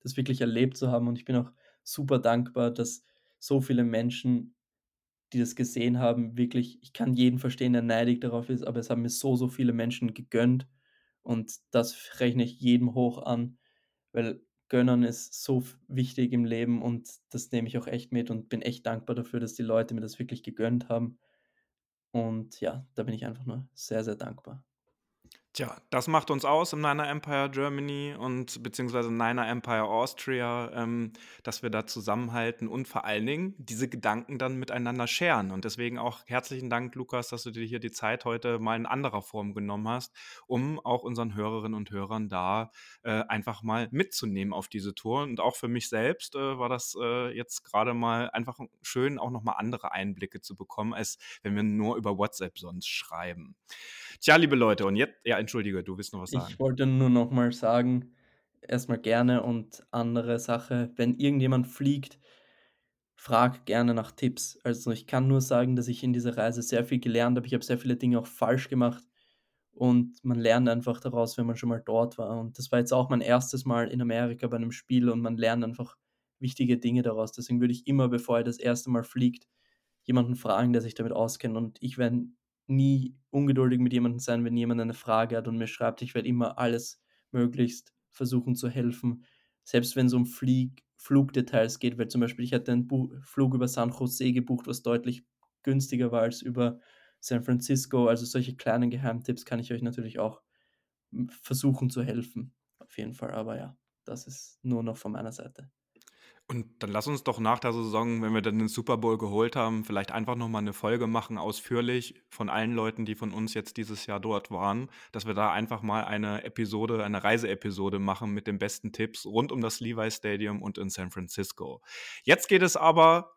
C: das wirklich erlebt zu haben. Und ich bin auch super dankbar, dass so viele Menschen, die das gesehen haben, wirklich, ich kann jeden verstehen, der neidig darauf ist, aber es haben mir so, so viele Menschen gegönnt. Und das rechne ich jedem hoch an, weil Gönnern ist so wichtig im Leben und das nehme ich auch echt mit und bin echt dankbar dafür, dass die Leute mir das wirklich gegönnt haben. Und ja, da bin ich einfach nur sehr, sehr dankbar.
A: Tja, das macht uns aus im Niner Empire Germany und beziehungsweise Niner Empire Austria, ähm, dass wir da zusammenhalten und vor allen Dingen diese Gedanken dann miteinander scheren. Und deswegen auch herzlichen Dank, Lukas, dass du dir hier die Zeit heute mal in anderer Form genommen hast, um auch unseren Hörerinnen und Hörern da äh, einfach mal mitzunehmen auf diese Tour. Und auch für mich selbst äh, war das äh, jetzt gerade mal einfach schön, auch nochmal andere Einblicke zu bekommen, als wenn wir nur über WhatsApp sonst schreiben. Tja, liebe Leute, und jetzt, ja, entschuldige, du willst noch was sagen.
C: Ich wollte nur noch mal sagen, erstmal gerne und andere Sache, wenn irgendjemand fliegt, frag gerne nach Tipps. Also ich kann nur sagen, dass ich in dieser Reise sehr viel gelernt habe. Ich habe sehr viele Dinge auch falsch gemacht und man lernt einfach daraus, wenn man schon mal dort war. Und das war jetzt auch mein erstes Mal in Amerika bei einem Spiel und man lernt einfach wichtige Dinge daraus. Deswegen würde ich immer, bevor er das erste Mal fliegt, jemanden fragen, der sich damit auskennt. Und ich werde nie ungeduldig mit jemandem sein, wenn jemand eine Frage hat und mir schreibt. Ich werde immer alles möglichst versuchen zu helfen. Selbst wenn es um Flieg Flugdetails geht, weil zum Beispiel ich hatte einen Bu Flug über San Jose gebucht, was deutlich günstiger war als über San Francisco. Also solche kleinen Geheimtipps kann ich euch natürlich auch versuchen zu helfen. Auf jeden Fall. Aber ja, das ist nur noch von meiner Seite.
A: Und dann lass uns doch nach der Saison, wenn wir dann den Super Bowl geholt haben, vielleicht einfach nochmal eine Folge machen, ausführlich von allen Leuten, die von uns jetzt dieses Jahr dort waren, dass wir da einfach mal eine Episode, eine Reiseepisode machen mit den besten Tipps rund um das Levi Stadium und in San Francisco. Jetzt geht es aber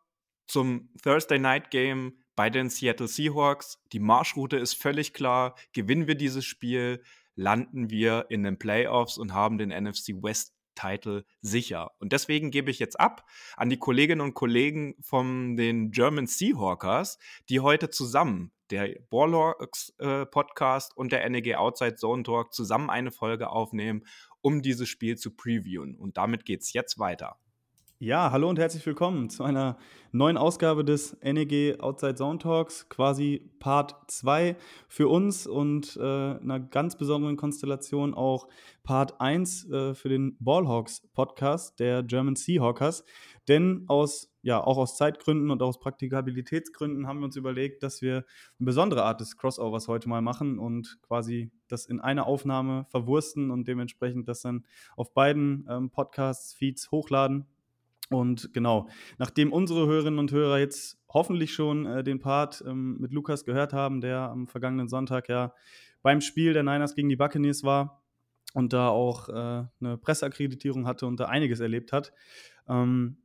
A: zum Thursday Night Game bei den Seattle Seahawks. Die Marschroute ist völlig klar. Gewinnen wir dieses Spiel, landen wir in den Playoffs und haben den NFC West Title sicher. Und deswegen gebe ich jetzt ab an die Kolleginnen und Kollegen von den German Seahawkers, die heute zusammen der Warlocks äh, Podcast und der NEG Outside Zone Talk zusammen eine Folge aufnehmen, um dieses Spiel zu previewen. Und damit geht es jetzt weiter.
D: Ja, hallo und herzlich willkommen zu einer neuen Ausgabe des NEG Outside Zone Talks, quasi Part 2 für uns und äh, einer ganz besonderen Konstellation auch Part 1 äh, für den Ballhawks Podcast der German Seahawkers. Denn aus, ja, auch aus Zeitgründen und aus Praktikabilitätsgründen haben wir uns überlegt, dass wir eine besondere Art des Crossovers heute mal machen und quasi das in einer Aufnahme verwursten und dementsprechend das dann auf beiden ähm, Podcasts-Feeds hochladen und genau, nachdem unsere Hörerinnen und Hörer jetzt hoffentlich schon äh, den Part ähm, mit Lukas gehört haben, der am vergangenen Sonntag ja beim Spiel der Niners gegen die Buccaneers war und da auch äh, eine Presseakkreditierung hatte und da einiges erlebt hat. Ähm,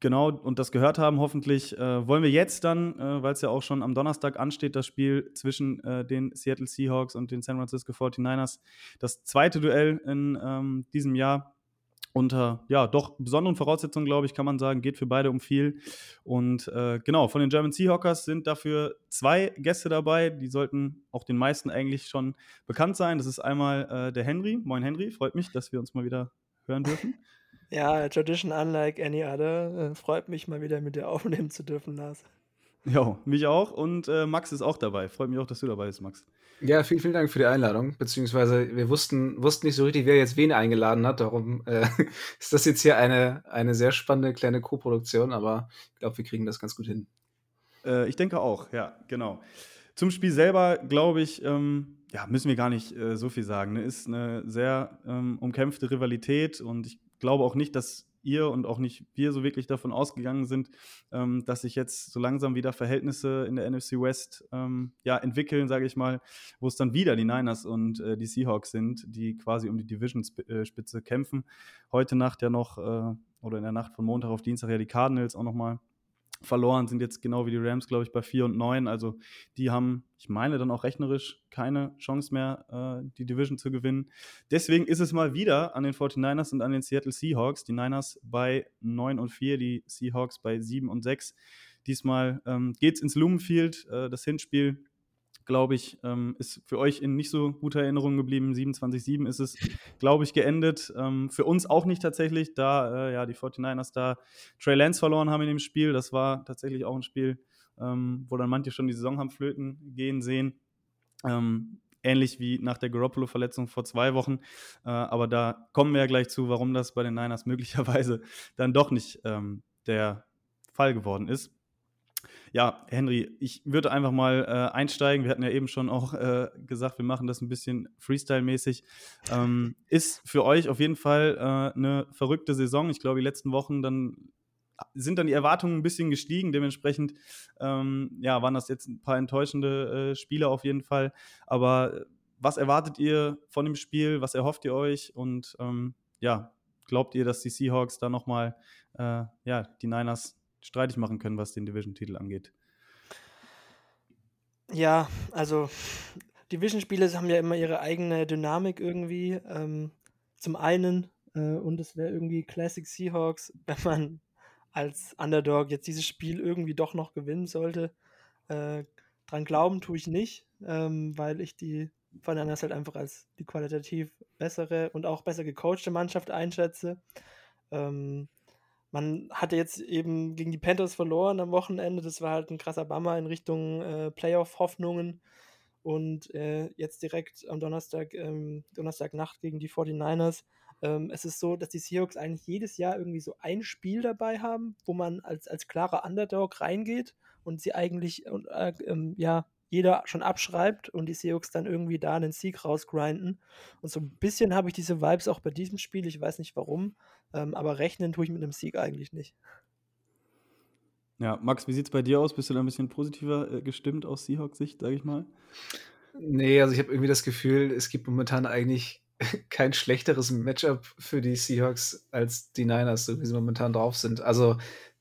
D: genau, und das gehört haben, hoffentlich äh, wollen wir jetzt dann, äh, weil es ja auch schon am Donnerstag ansteht, das Spiel zwischen äh, den Seattle Seahawks und den San Francisco 49ers, das zweite Duell in ähm, diesem Jahr unter ja doch besonderen Voraussetzungen, glaube ich, kann man sagen, geht für beide um viel. Und äh, genau, von den German Seahawkers sind dafür zwei Gäste dabei, die sollten auch den meisten eigentlich schon bekannt sein. Das ist einmal äh, der Henry. Moin Henry, freut mich, dass wir uns mal wieder hören dürfen.
E: Ja, Tradition unlike any other. Äh, freut mich mal wieder mit dir aufnehmen zu dürfen, Lars.
D: Ja, mich auch. Und äh, Max ist auch dabei. Freut mich auch, dass du dabei bist, Max.
F: Ja, vielen, vielen Dank für die Einladung. Beziehungsweise wir wussten, wussten nicht so richtig, wer jetzt wen eingeladen hat. Darum äh, ist das jetzt hier eine, eine sehr spannende kleine Co-Produktion, aber ich glaube, wir kriegen das ganz gut hin.
D: Äh, ich denke auch, ja, genau. Zum Spiel selber, glaube ich, ähm, ja, müssen wir gar nicht äh, so viel sagen. Ne? Ist eine sehr ähm, umkämpfte Rivalität und ich glaube auch nicht, dass ihr und auch nicht wir so wirklich davon ausgegangen sind, ähm, dass sich jetzt so langsam wieder Verhältnisse in der NFC West ähm, ja, entwickeln, sage ich mal, wo es dann wieder die Niners und äh, die Seahawks sind, die quasi um die Division-Spitze kämpfen. Heute Nacht ja noch, äh, oder in der Nacht von Montag auf Dienstag ja die Cardinals auch nochmal verloren, sind jetzt genau wie die Rams, glaube ich, bei 4 und 9. Also die haben, ich meine, dann auch rechnerisch keine Chance mehr, äh, die Division zu gewinnen. Deswegen ist es mal wieder an den 49ers und an den Seattle Seahawks. Die Niners bei 9 und 4, die Seahawks bei 7 und 6. Diesmal ähm, geht es ins Lumenfield. Äh, das Hinspiel glaube ich, ähm, ist für euch in nicht so guter Erinnerung geblieben. 27-7 ist es, glaube ich, geendet. Ähm, für uns auch nicht tatsächlich, da äh, ja die 49ers da Trey Lance verloren haben in dem Spiel. Das war tatsächlich auch ein Spiel, ähm, wo dann manche schon die Saison haben flöten gehen sehen. Ähm, ähnlich wie nach der Garoppolo-Verletzung vor zwei Wochen. Äh, aber da kommen wir ja gleich zu, warum das bei den Niners möglicherweise dann doch nicht ähm, der Fall geworden ist. Ja, Henry, ich würde einfach mal äh, einsteigen. Wir hatten ja eben schon auch äh, gesagt, wir machen das ein bisschen Freestyle-mäßig. Ähm, ist für euch auf jeden Fall äh, eine verrückte Saison. Ich glaube, die letzten Wochen dann sind dann die Erwartungen ein bisschen gestiegen. Dementsprechend ähm, ja, waren das jetzt ein paar enttäuschende äh, Spiele auf jeden Fall. Aber was erwartet ihr von dem Spiel? Was erhofft ihr euch? Und ähm, ja, glaubt ihr, dass die Seahawks da nochmal äh, ja, die Niners streitig machen können, was den Division-Titel angeht.
E: Ja, also Division-Spiele haben ja immer ihre eigene Dynamik irgendwie. Ähm, zum einen, äh, und es wäre irgendwie Classic Seahawks, wenn man als Underdog jetzt dieses Spiel irgendwie doch noch gewinnen sollte. Äh, dran glauben tue ich nicht, ähm, weil ich die von Niners halt einfach als die qualitativ bessere und auch besser gecoachte Mannschaft einschätze. Ähm, man hatte jetzt eben gegen die Panthers verloren am Wochenende. Das war halt ein krasser Bummer in Richtung äh, Playoff-Hoffnungen. Und äh, jetzt direkt am Donnerstag, ähm, Donnerstagnacht gegen die 49ers. Ähm, es ist so, dass die Seahawks eigentlich jedes Jahr irgendwie so ein Spiel dabei haben, wo man als, als klarer Underdog reingeht und sie eigentlich äh, ähm, ja, jeder schon abschreibt und die Seahawks dann irgendwie da einen Sieg rausgrinden. Und so ein bisschen habe ich diese Vibes auch bei diesem Spiel. Ich weiß nicht warum, ähm, aber rechnen tue ich mit einem Sieg eigentlich nicht.
D: Ja, Max, wie sieht es bei dir aus? Bist du da ein bisschen positiver äh, gestimmt aus Seahawks-Sicht, sage ich mal?
F: Nee, also ich habe irgendwie das Gefühl, es gibt momentan eigentlich kein schlechteres Matchup für die Seahawks als die Niners, so wie sie momentan drauf sind. Also,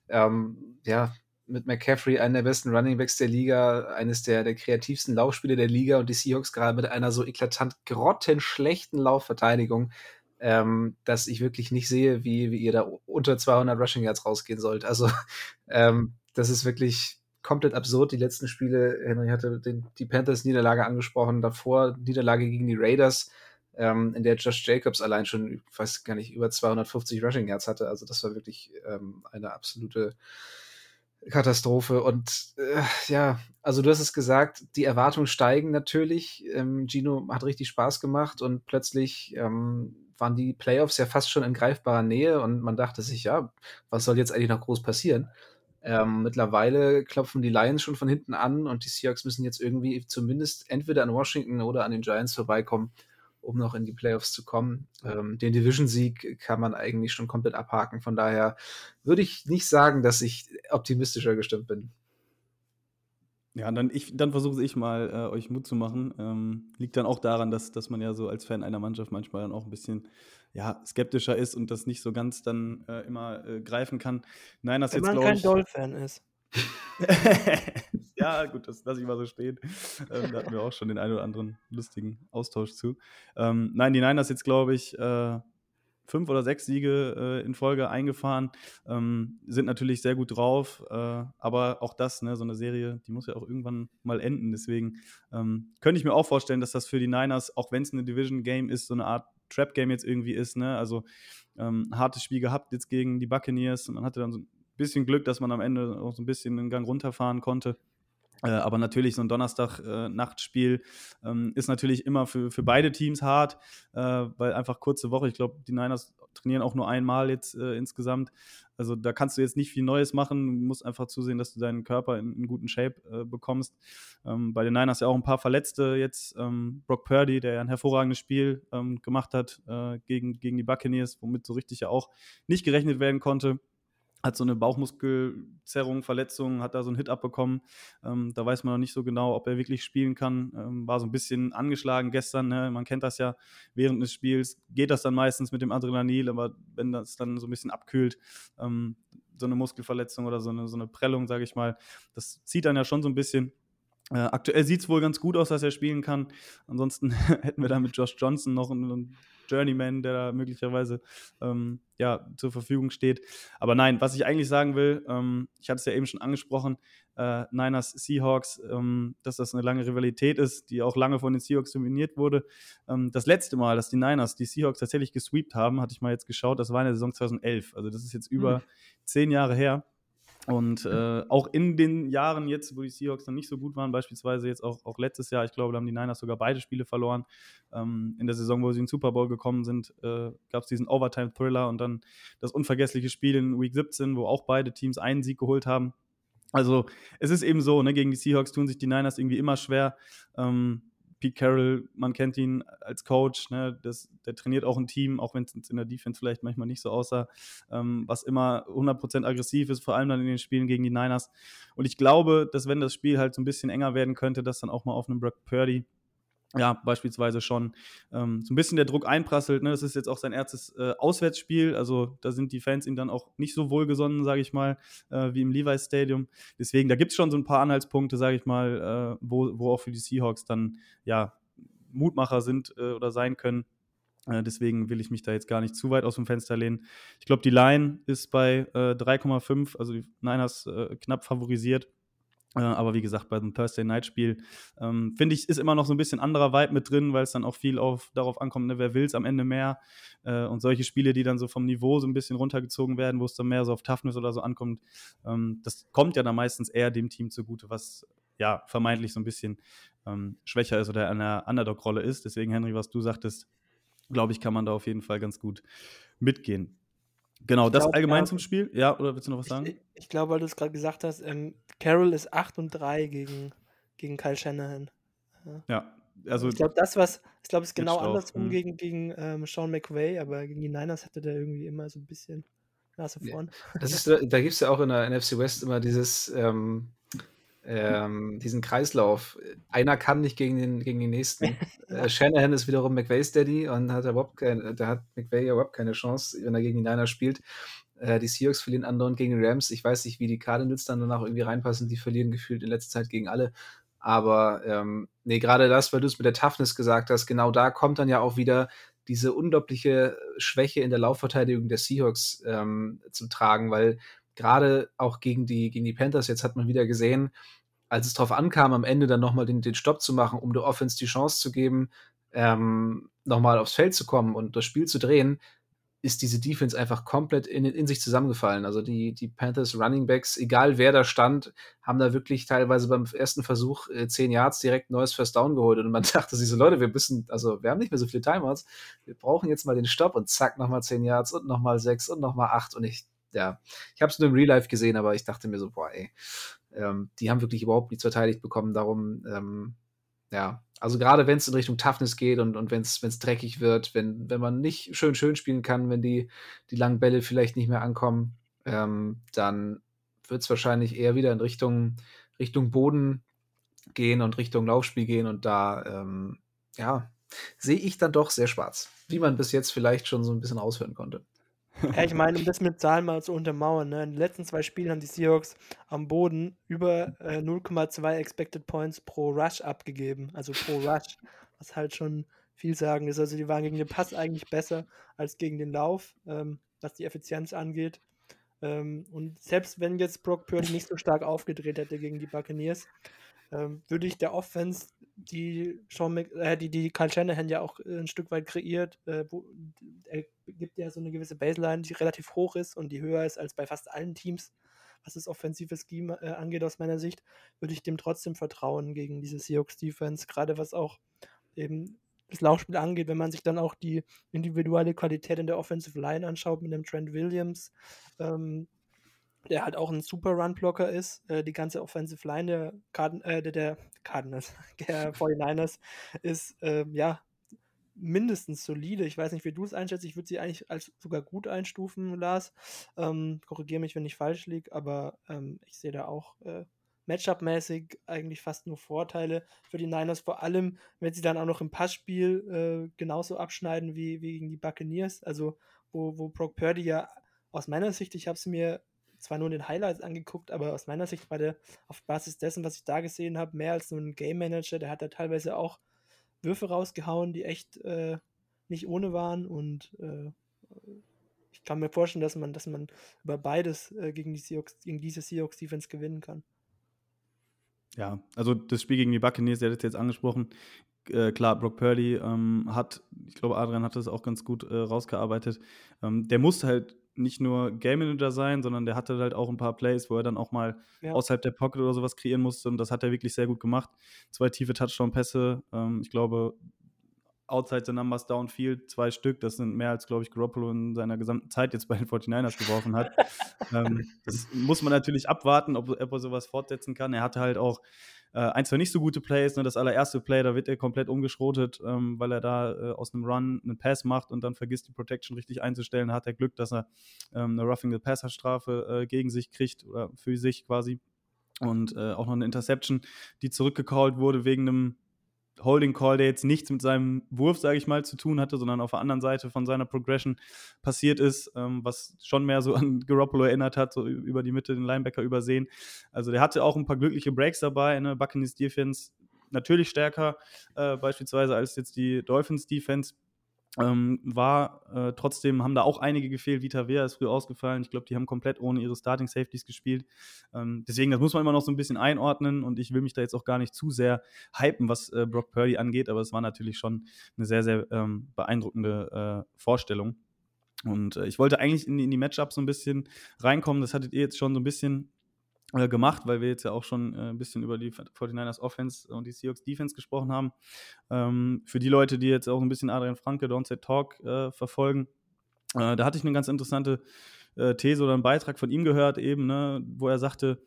F: ähm, ja, mit McCaffrey einen der besten Runningbacks der Liga, eines der, der kreativsten Laufspiele der Liga und die Seahawks gerade mit einer so eklatant grottenschlechten Laufverteidigung, ähm, dass ich wirklich nicht sehe, wie, wie ihr da unter 200 Rushing Yards rausgehen sollt. Also ähm, das ist wirklich komplett absurd. Die letzten Spiele, Henry hatte den, die Panthers-Niederlage angesprochen, davor Niederlage gegen die Raiders. ähm, in der Josh Jacobs allein schon, ich weiß gar nicht, über 250 Rushing Yards hatte. Also das war wirklich ähm, eine absolute Katastrophe. Und äh, ja, also du hast es gesagt, die Erwartungen steigen natürlich. Ähm, Gino hat richtig Spaß gemacht und plötzlich ähm, waren die Playoffs ja fast schon in greifbarer Nähe und man dachte sich, ja, was soll jetzt eigentlich noch groß passieren? Ähm, mittlerweile klopfen die Lions schon von hinten an und die Seahawks müssen jetzt irgendwie zumindest entweder an Washington oder an den Giants vorbeikommen, um noch in die Playoffs zu kommen. Ähm, den Division-Sieg kann man eigentlich schon komplett abhaken. Von daher würde ich nicht sagen, dass ich optimistischer gestimmt bin.
D: Ja, dann, dann versuche ich mal, äh, euch Mut zu machen. Ähm, liegt dann auch daran, dass, dass man ja so als Fan einer Mannschaft manchmal dann auch ein bisschen ja, skeptischer ist und das nicht so ganz dann äh, immer äh, greifen kann. Nein, das
E: Wenn
D: jetzt
E: man kein
D: ich.
E: Doll-Fan ist.
D: ja, gut, das lasse ich mal so stehen. Ähm, da hatten wir auch schon den einen oder anderen lustigen Austausch zu. Ähm, nein, die Niners jetzt, glaube ich, äh, fünf oder sechs Siege äh, in Folge eingefahren, ähm, sind natürlich sehr gut drauf, äh, aber auch das, ne, so eine Serie, die muss ja auch irgendwann mal enden. Deswegen ähm, könnte ich mir auch vorstellen, dass das für die Niners, auch wenn es eine Division-Game ist, so eine Art Trap-Game jetzt irgendwie ist. Ne? Also ähm, hartes Spiel gehabt jetzt gegen die Buccaneers und man hatte dann so ein bisschen Glück, dass man am Ende auch so ein bisschen den Gang runterfahren konnte. Äh, aber natürlich, so ein Donnerstag-Nachtspiel äh, ähm, ist natürlich immer für, für beide Teams hart, äh, weil einfach kurze Woche, ich glaube, die Niners trainieren auch nur einmal jetzt äh, insgesamt. Also da kannst du jetzt nicht viel Neues machen. Du musst einfach zusehen, dass du deinen Körper in, in guten Shape äh, bekommst. Ähm, bei den Niners ja auch ein paar Verletzte jetzt. Ähm, Brock Purdy, der ja ein hervorragendes Spiel ähm, gemacht hat äh, gegen, gegen die Buccaneers, womit so richtig ja auch nicht gerechnet werden konnte hat so eine Bauchmuskelzerrung, Verletzung, hat da so einen Hit abbekommen. Ähm, da weiß man noch nicht so genau, ob er wirklich spielen kann. Ähm, war so ein bisschen angeschlagen gestern. Ne? Man kennt das ja während des Spiels. Geht das dann meistens mit dem Adrenalin, aber wenn das dann so ein bisschen abkühlt, ähm, so eine Muskelverletzung oder so eine, so eine Prellung, sage ich mal, das zieht dann ja schon so ein bisschen. Äh, aktuell sieht es wohl ganz gut aus, dass er spielen kann. Ansonsten hätten wir da mit Josh Johnson noch einen, Journeyman, der da möglicherweise ähm, ja, zur Verfügung steht. Aber nein, was ich eigentlich sagen will, ähm, ich hatte es ja eben schon angesprochen, äh, Niners Seahawks, ähm, dass das eine lange Rivalität ist, die auch lange von den Seahawks dominiert wurde. Ähm, das letzte Mal, dass die Niners die Seahawks tatsächlich gesweept haben, hatte ich mal jetzt geschaut, das war in der Saison 2011. Also das ist jetzt über mhm. zehn Jahre her. Und äh, auch in den Jahren jetzt, wo die Seahawks dann nicht so gut waren, beispielsweise jetzt auch, auch letztes Jahr, ich glaube, da haben die Niners sogar beide Spiele verloren. Ähm, in der Saison, wo sie in den Super Bowl gekommen sind, äh, gab es diesen Overtime-Thriller und dann das unvergessliche Spiel in Week 17, wo auch beide Teams einen Sieg geholt haben. Also es ist eben so, ne, gegen die Seahawks tun sich die Niners irgendwie immer schwer. Ähm, Pete Carroll, man kennt ihn als Coach, ne, das, der trainiert auch ein Team, auch wenn es in der Defense vielleicht manchmal nicht so aussah, ähm, was immer 100% aggressiv ist, vor allem dann in den Spielen gegen die Niners. Und ich glaube, dass wenn das Spiel halt so ein bisschen enger werden könnte, dass dann auch mal auf einem Brock Purdy ja, beispielsweise schon ähm, so ein bisschen der Druck einprasselt. Ne? Das ist jetzt auch sein erstes äh, Auswärtsspiel, also da sind die Fans ihm dann auch nicht so wohlgesonnen, sage ich mal, äh, wie im Levi's Stadium. Deswegen, da gibt es schon so ein paar Anhaltspunkte, sage ich mal, äh, wo, wo auch für die Seahawks dann ja Mutmacher sind äh, oder sein können. Äh, deswegen will ich mich da jetzt gar nicht zu weit aus dem Fenster lehnen. Ich glaube, die Line ist bei 3,5, äh, also die Niners knapp favorisiert. Äh, aber wie gesagt, bei dem Thursday Night Spiel ähm, finde ich, ist immer noch so ein bisschen anderer Vibe mit drin, weil es dann auch viel auf, darauf ankommt, ne, wer will es am Ende mehr. Äh, und solche Spiele, die dann so vom Niveau so ein bisschen runtergezogen werden, wo es dann mehr so auf Toughness oder so ankommt, ähm, das kommt ja dann meistens eher dem Team zugute, was ja vermeintlich so ein bisschen ähm, schwächer ist oder in einer Underdog-Rolle ist. Deswegen, Henry, was du sagtest, glaube ich, kann man da auf jeden Fall ganz gut mitgehen. Genau, ich das glaub, allgemein ja, zum Spiel. Ja, oder willst du noch was sagen?
E: Ich, ich glaube, weil du es gerade gesagt hast, ähm, Carroll ist 8 und 3 gegen, gegen Kyle Shanahan.
D: Ja, ja also.
E: Ich glaube, das, was. Ich glaube, es ist genau andersrum mhm. gegen, gegen ähm, Sean McVay, aber gegen die Niners hatte der irgendwie immer so ein bisschen Nase vorn.
F: Das ist, da gibt es ja auch in der NFC West immer dieses. Ähm, ähm, diesen Kreislauf. Einer kann nicht gegen den, gegen den nächsten. äh, Shanahan ist wiederum McVay's Daddy und hat überhaupt kein, da hat McVay ja überhaupt keine Chance, wenn er gegen die Niners spielt. Äh, die Seahawks verlieren andauernd gegen die Rams. Ich weiß nicht, wie die Cardinals dann danach irgendwie reinpassen. Die verlieren gefühlt in letzter Zeit gegen alle. Aber ähm, nee, gerade das, weil du es mit der Toughness gesagt hast, genau da kommt dann ja auch wieder diese unglaubliche Schwäche in der Laufverteidigung der Seahawks ähm, zum Tragen, weil gerade auch gegen die, gegen die Panthers, jetzt hat man wieder gesehen, als es darauf ankam, am Ende dann nochmal den, den Stopp zu machen, um der Offense die Chance zu geben, ähm, nochmal aufs Feld zu kommen und das Spiel zu drehen, ist diese Defense einfach komplett in, in sich zusammengefallen. Also die, die Panthers Running Backs, egal wer da stand, haben da wirklich teilweise beim ersten Versuch äh, 10 Yards direkt neues First Down geholt. Und man dachte sich so, Leute, wir müssen, also wir haben nicht mehr so viele Timeouts, wir brauchen jetzt mal den Stopp und zack, nochmal 10 Yards und nochmal 6 und nochmal 8. Und ich, ja, ich habe es nur im Real Life gesehen, aber ich dachte mir so, boah, ey, ähm, die haben wirklich überhaupt nichts verteidigt bekommen. Darum, ähm, ja, also gerade wenn es in Richtung Toughness geht und, und wenn es dreckig wird, wenn, wenn man nicht schön schön spielen kann, wenn die, die langen Bälle vielleicht nicht mehr ankommen, ähm, dann wird es wahrscheinlich eher wieder in Richtung, Richtung Boden gehen und Richtung Laufspiel gehen und da, ähm, ja, sehe ich dann doch sehr schwarz, wie man bis jetzt vielleicht schon so ein bisschen aushören konnte.
E: Ja, ich meine, um das mit Zahlen mal zu untermauern, ne? in den letzten zwei Spielen haben die Seahawks am Boden über äh, 0,2 Expected Points pro Rush abgegeben, also pro Rush, was halt schon viel sagen ist. Also die waren gegen den Pass eigentlich besser als gegen den Lauf, ähm, was die Effizienz angeht. Ähm, und selbst wenn jetzt Brock Purdy nicht so stark aufgedreht hätte gegen die Buccaneers, ähm, würde ich der Offense, die Sean Mc, äh, die, die Kyle Shanahan ja auch äh, ein Stück weit kreiert, äh, wo, er gibt ja so eine gewisse Baseline, die relativ hoch ist und die höher ist als bei fast allen Teams, was das offensive Scheme äh, angeht aus meiner Sicht, würde ich dem trotzdem vertrauen gegen diese Seahawks Defense, gerade was auch eben das Laufspiel angeht, wenn man sich dann auch die individuelle Qualität in der Offensive Line anschaut mit dem Trent Williams, ähm, der halt auch ein super Run-Blocker ist. Äh, die ganze Offensive Line der, Card äh, der, der Cardinals, der 49ers ist äh, ja mindestens solide. Ich weiß nicht, wie du es einschätzt. Ich würde sie eigentlich als sogar gut einstufen, Lars. Ähm, Korrigiere mich, wenn ich falsch liege, aber ähm, ich sehe da auch äh, Matchup-mäßig eigentlich fast nur Vorteile für die Niners, vor allem, wenn sie dann auch noch im Passspiel äh, genauso abschneiden wie, wie gegen die Buccaneers. Also, wo, wo Brock Purdy ja aus meiner Sicht, ich habe es mir zwar nur in den Highlights angeguckt, aber aus meiner Sicht war der auf Basis dessen, was ich da gesehen habe, mehr als nur ein Game Manager. Der hat da teilweise auch Würfe rausgehauen, die echt äh, nicht ohne waren und äh, ich kann mir vorstellen, dass man, dass man über beides äh, gegen, die Seahawks, gegen diese Seahawks Defense gewinnen kann.
D: Ja, also das Spiel gegen die Buccaneers, der hat es jetzt angesprochen. Äh, klar, Brock Purdy ähm, hat, ich glaube, Adrian hat das auch ganz gut äh, rausgearbeitet. Ähm, der muss halt nicht nur Game Manager sein, sondern der hatte halt auch ein paar Plays, wo er dann auch mal ja. außerhalb der Pocket oder sowas kreieren musste und das hat er wirklich sehr gut gemacht. Zwei tiefe Touchdown-Pässe, ähm, ich glaube, outside the numbers downfield, zwei Stück, das sind mehr als, glaube ich, Garoppolo in seiner gesamten Zeit jetzt bei den 49ers geworfen hat. ähm, das muss man natürlich abwarten, ob, ob er sowas fortsetzen kann. Er hatte halt auch äh, ein, zwei nicht so gute Plays. Ne? Das allererste Play, da wird er komplett umgeschrotet, ähm, weil er da äh, aus einem Run einen Pass macht und dann vergisst, die Protection richtig einzustellen. Da hat er Glück, dass er ähm, eine Roughing the Passer Strafe äh, gegen sich kriegt oder für sich quasi. Und äh, auch noch eine Interception, die zurückgecallt wurde wegen einem Holding Call, der jetzt nichts mit seinem Wurf, sage ich mal, zu tun hatte, sondern auf der anderen Seite von seiner Progression passiert ist, ähm, was schon mehr so an Garoppolo erinnert hat, so über die Mitte den Linebacker übersehen. Also der hatte auch ein paar glückliche Breaks dabei, ne? Buccaneers Defense natürlich stärker äh, beispielsweise als jetzt die Dolphins Defense. Ähm, war äh, trotzdem, haben da auch einige gefehlt. Vita Vea ist früh ausgefallen. Ich glaube, die haben komplett ohne ihre Starting Safeties gespielt. Ähm, deswegen, das muss man immer noch so ein bisschen einordnen und ich will mich da jetzt auch gar nicht zu sehr hypen, was äh, Brock Purdy angeht, aber es war natürlich schon eine sehr, sehr ähm, beeindruckende äh, Vorstellung. Und äh, ich wollte eigentlich in in die Matchups so ein bisschen reinkommen. Das hattet ihr jetzt schon so ein bisschen äh, gemacht, weil wir jetzt ja auch schon äh, ein bisschen über die 49ers Offense und die Seahawks Defense gesprochen haben. Ähm, für die Leute, die jetzt auch ein bisschen Adrian Franke, Don't Talk äh, verfolgen, äh, da hatte ich eine ganz interessante äh, These oder einen Beitrag von ihm gehört, eben, ne, wo er sagte,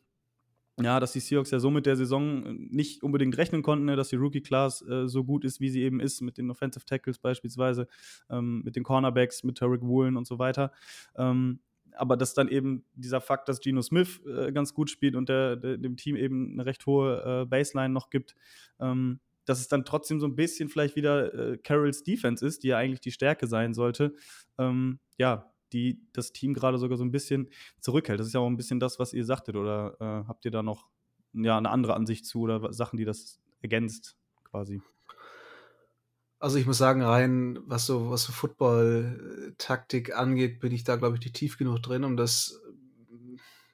D: ja, dass die Seahawks ja so mit der Saison nicht unbedingt rechnen konnten, ne, dass die Rookie-Class äh, so gut ist, wie sie eben ist, mit den Offensive Tackles beispielsweise, ähm, mit den Cornerbacks, mit Tarek Woolen und so weiter. Ähm, aber dass dann eben dieser Fakt, dass Geno Smith äh, ganz gut spielt und der, der, dem Team eben eine recht hohe äh, Baseline noch gibt, ähm, dass es dann trotzdem so ein bisschen vielleicht wieder äh, Carrolls Defense ist, die ja eigentlich die Stärke sein sollte, ähm, ja, die das Team gerade sogar so ein bisschen zurückhält. Das ist ja auch ein bisschen das, was ihr sagtet, oder äh, habt ihr da noch ja, eine andere Ansicht zu oder Sachen, die das ergänzt quasi?
F: Also ich muss sagen, rein, was so, was so Football-Taktik angeht, bin ich da, glaube ich, nicht tief genug drin, um das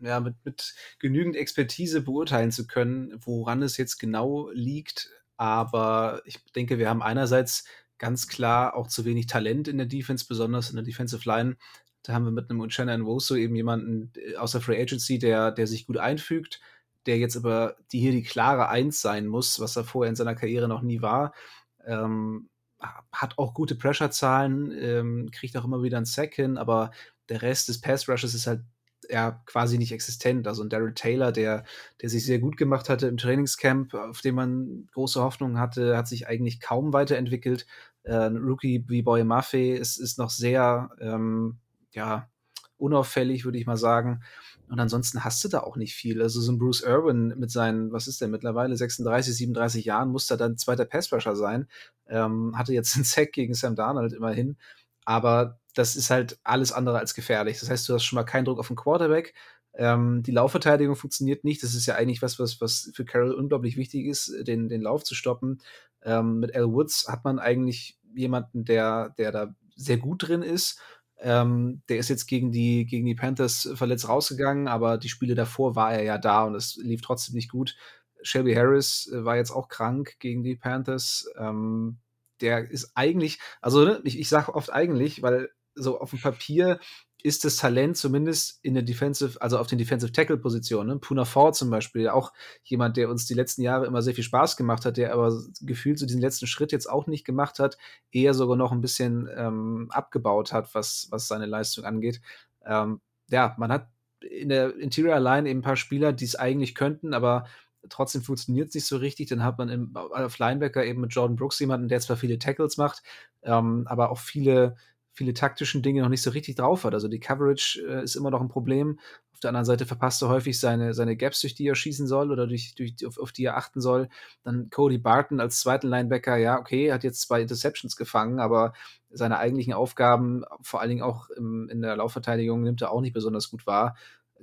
F: äh, ja, mit, mit genügend Expertise beurteilen zu können, woran es jetzt genau liegt. Aber ich denke, wir haben einerseits ganz klar auch zu wenig Talent in der Defense, besonders in der Defensive Line. Da haben wir mit einem Uchenna Nwosu eben jemanden äh, aus der Free Agency, der, der sich gut einfügt, der jetzt aber die hier die klare Eins sein muss, was er vorher in seiner Karriere noch nie war. Ähm, hat auch gute Pressure-Zahlen, ähm, kriegt auch immer wieder einen Sack hin, aber der Rest des Pass-Rushes ist halt ja quasi nicht existent. Also ein Daryl Taylor, der, der sich sehr gut gemacht hatte im Trainingscamp, auf dem man große Hoffnungen hatte, hat sich eigentlich kaum weiterentwickelt. Äh, ein Rookie wie Boy Maffei ist, ist noch sehr ähm, ja, unauffällig, würde ich mal sagen. Und ansonsten hast du da auch nicht viel. Also so ein Bruce Irwin mit seinen, was ist der mittlerweile, 36, 37 Jahren, muss da dann zweiter Passrusher sein. Ähm, hatte jetzt einen Sack gegen Sam Darnold immerhin. Aber das ist halt alles andere als gefährlich. Das heißt, du hast schon mal keinen Druck auf den Quarterback. Ähm, die Laufverteidigung funktioniert nicht. Das ist ja eigentlich was, was, was für Carroll unglaublich wichtig ist, den, den Lauf zu stoppen. Ähm, mit Al Woods hat man eigentlich jemanden, der, der da sehr gut drin ist. Ähm, der ist jetzt gegen die, gegen die Panthers verletzt rausgegangen, aber die Spiele davor war er ja da und es lief trotzdem nicht gut. Shelby Harris äh, war jetzt auch krank gegen die Panthers. Ähm, der ist eigentlich, also ne, ich, ich sage oft eigentlich, weil so auf dem Papier ist das Talent zumindest in der Defensive, also auf den Defensive Tackle Positionen. Ne? Puna Ford zum Beispiel, auch jemand, der uns die letzten Jahre immer sehr viel Spaß gemacht hat, der aber gefühlt so diesen letzten Schritt jetzt auch nicht gemacht hat, eher sogar noch ein bisschen ähm, abgebaut hat, was, was seine Leistung angeht. Ähm, ja, man hat in der Interior Line eben ein paar Spieler, die es eigentlich könnten, aber trotzdem funktioniert es nicht so richtig. Dann hat man im, auf Linebacker eben mit Jordan Brooks jemanden, der zwar viele Tackles macht, ähm, aber auch viele viele taktischen Dinge noch nicht so richtig drauf hat. Also die Coverage äh, ist immer noch ein Problem. Auf der anderen Seite verpasst er häufig seine, seine Gaps, durch die er schießen soll oder durch, durch, auf, auf die er achten soll. Dann Cody Barton als zweiten Linebacker, ja, okay, hat jetzt zwei Interceptions gefangen, aber seine eigentlichen Aufgaben, vor allen Dingen auch im, in der Laufverteidigung, nimmt er auch nicht besonders gut wahr.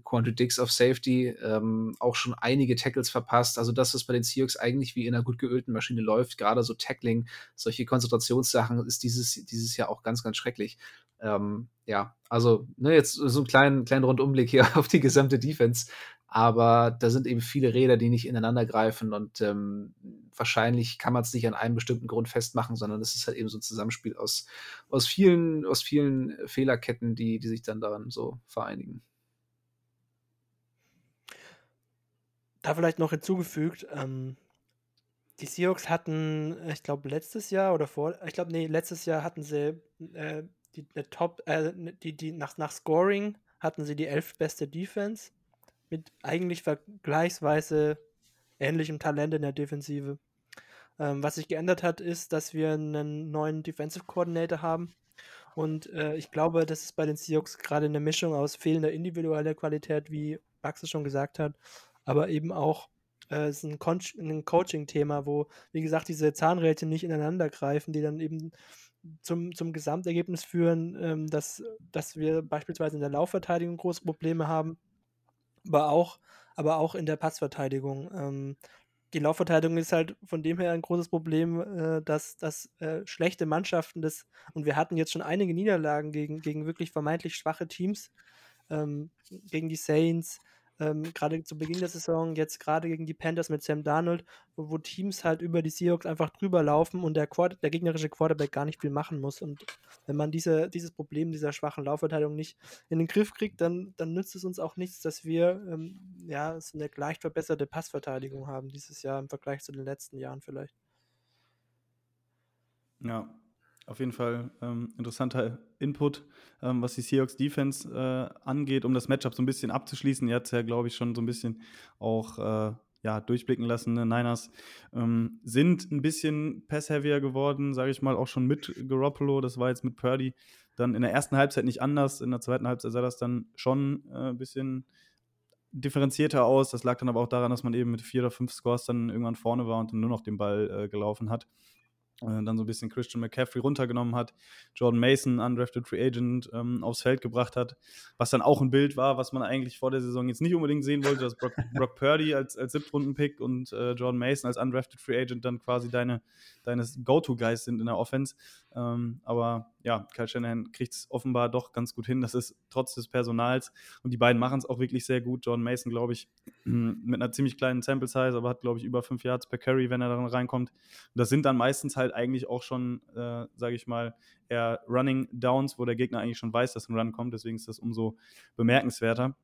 F: Quandre Dix auf Safety, ähm, auch schon einige Tackles verpasst. Also das, was bei den Seahawks eigentlich wie in einer gut geölten Maschine läuft, gerade so Tackling, solche Konzentrationssachen, ist dieses, dieses Jahr auch ganz, ganz schrecklich. Ähm, ja, also ne, jetzt so einen kleinen, kleinen Rundumblick hier auf die gesamte Defense. Aber da sind eben viele Räder, die nicht ineinander greifen und ähm, wahrscheinlich kann man es nicht an einem bestimmten Grund festmachen, sondern es ist halt eben so ein Zusammenspiel aus, aus, vielen, aus vielen Fehlerketten, die, die sich dann daran so vereinigen.
E: Da vielleicht noch hinzugefügt, ähm, die Seahawks hatten, ich glaube, letztes Jahr oder vor, ich glaube, nee, letztes Jahr hatten sie äh, die, die Top, äh, die, die nach, nach Scoring hatten sie die elf beste Defense mit eigentlich vergleichsweise ähnlichem Talent in der Defensive. Ähm, was sich geändert hat, ist, dass wir einen neuen Defensive Coordinator haben. Und äh, ich glaube, das ist bei den Seahawks gerade eine Mischung aus fehlender individueller Qualität, wie Max es schon gesagt hat, aber eben auch äh, ist ein, ein Coaching-Thema, wo, wie gesagt, diese Zahnrädchen nicht ineinander greifen, die dann eben zum, zum Gesamtergebnis führen, ähm, dass, dass wir beispielsweise in der Laufverteidigung große Probleme haben, aber auch, aber auch in der Passverteidigung. Ähm, die Laufverteidigung ist halt von dem her ein großes Problem, äh, dass, dass äh, schlechte Mannschaften das, und wir hatten jetzt schon einige Niederlagen gegen, gegen wirklich vermeintlich schwache Teams, ähm, gegen die Saints, ähm, gerade zu Beginn der Saison, jetzt gerade gegen die Panthers mit Sam Darnold, wo, wo, Teams halt über die Seahawks einfach drüber laufen und der, Quad der gegnerische Quarterback gar nicht viel machen muss. Und wenn man diese, dieses Problem dieser schwachen Laufverteidigung nicht in den Griff kriegt, dann, dann nützt es uns auch nichts, dass wir ähm, ja, so eine leicht verbesserte Passverteidigung haben dieses Jahr im Vergleich zu den letzten Jahren vielleicht.
D: Ja, auf jeden Fall ähm, interessanter Input, ähm, was die Seahawks Defense äh, angeht, um das Matchup so ein bisschen abzuschließen. Ihr habt es ja, glaube ich, schon so ein bisschen auch äh, ja, durchblicken lassen. Ne? Niners ähm, sind ein bisschen pass-heavier geworden, sage ich mal, auch schon mit Garoppolo. Das war jetzt mit Purdy dann in der ersten Halbzeit nicht anders. In der zweiten Halbzeit sah das dann schon äh, ein bisschen differenzierter aus. Das lag dann aber auch daran, dass man eben mit vier oder fünf Scores dann irgendwann vorne war und dann nur noch den Ball äh, gelaufen hat dann so ein bisschen Christian McCaffrey runtergenommen hat, Jordan Mason, undrafted Free Agent, ähm, aufs Feld gebracht hat, was dann auch ein Bild war, was man eigentlich vor der Saison jetzt nicht unbedingt sehen wollte, dass Brock, Brock Purdy als, als Siebtrunden-Pick und äh, Jordan Mason als undrafted Free Agent dann quasi deine, deine Go-To-Guys sind in der Offense. Ähm, aber ja, Kyle Shanahan kriegt es offenbar doch ganz gut hin. Das ist trotz des Personals und die beiden machen es auch wirklich sehr gut. John Mason, glaube ich, mit einer ziemlich kleinen Sample Size, aber hat, glaube ich, über fünf Yards per Carry, wenn er dann reinkommt. Und das sind dann meistens halt eigentlich auch schon, äh, sage ich mal, eher Running Downs, wo der Gegner eigentlich schon weiß, dass ein Run kommt. Deswegen ist das umso bemerkenswerter.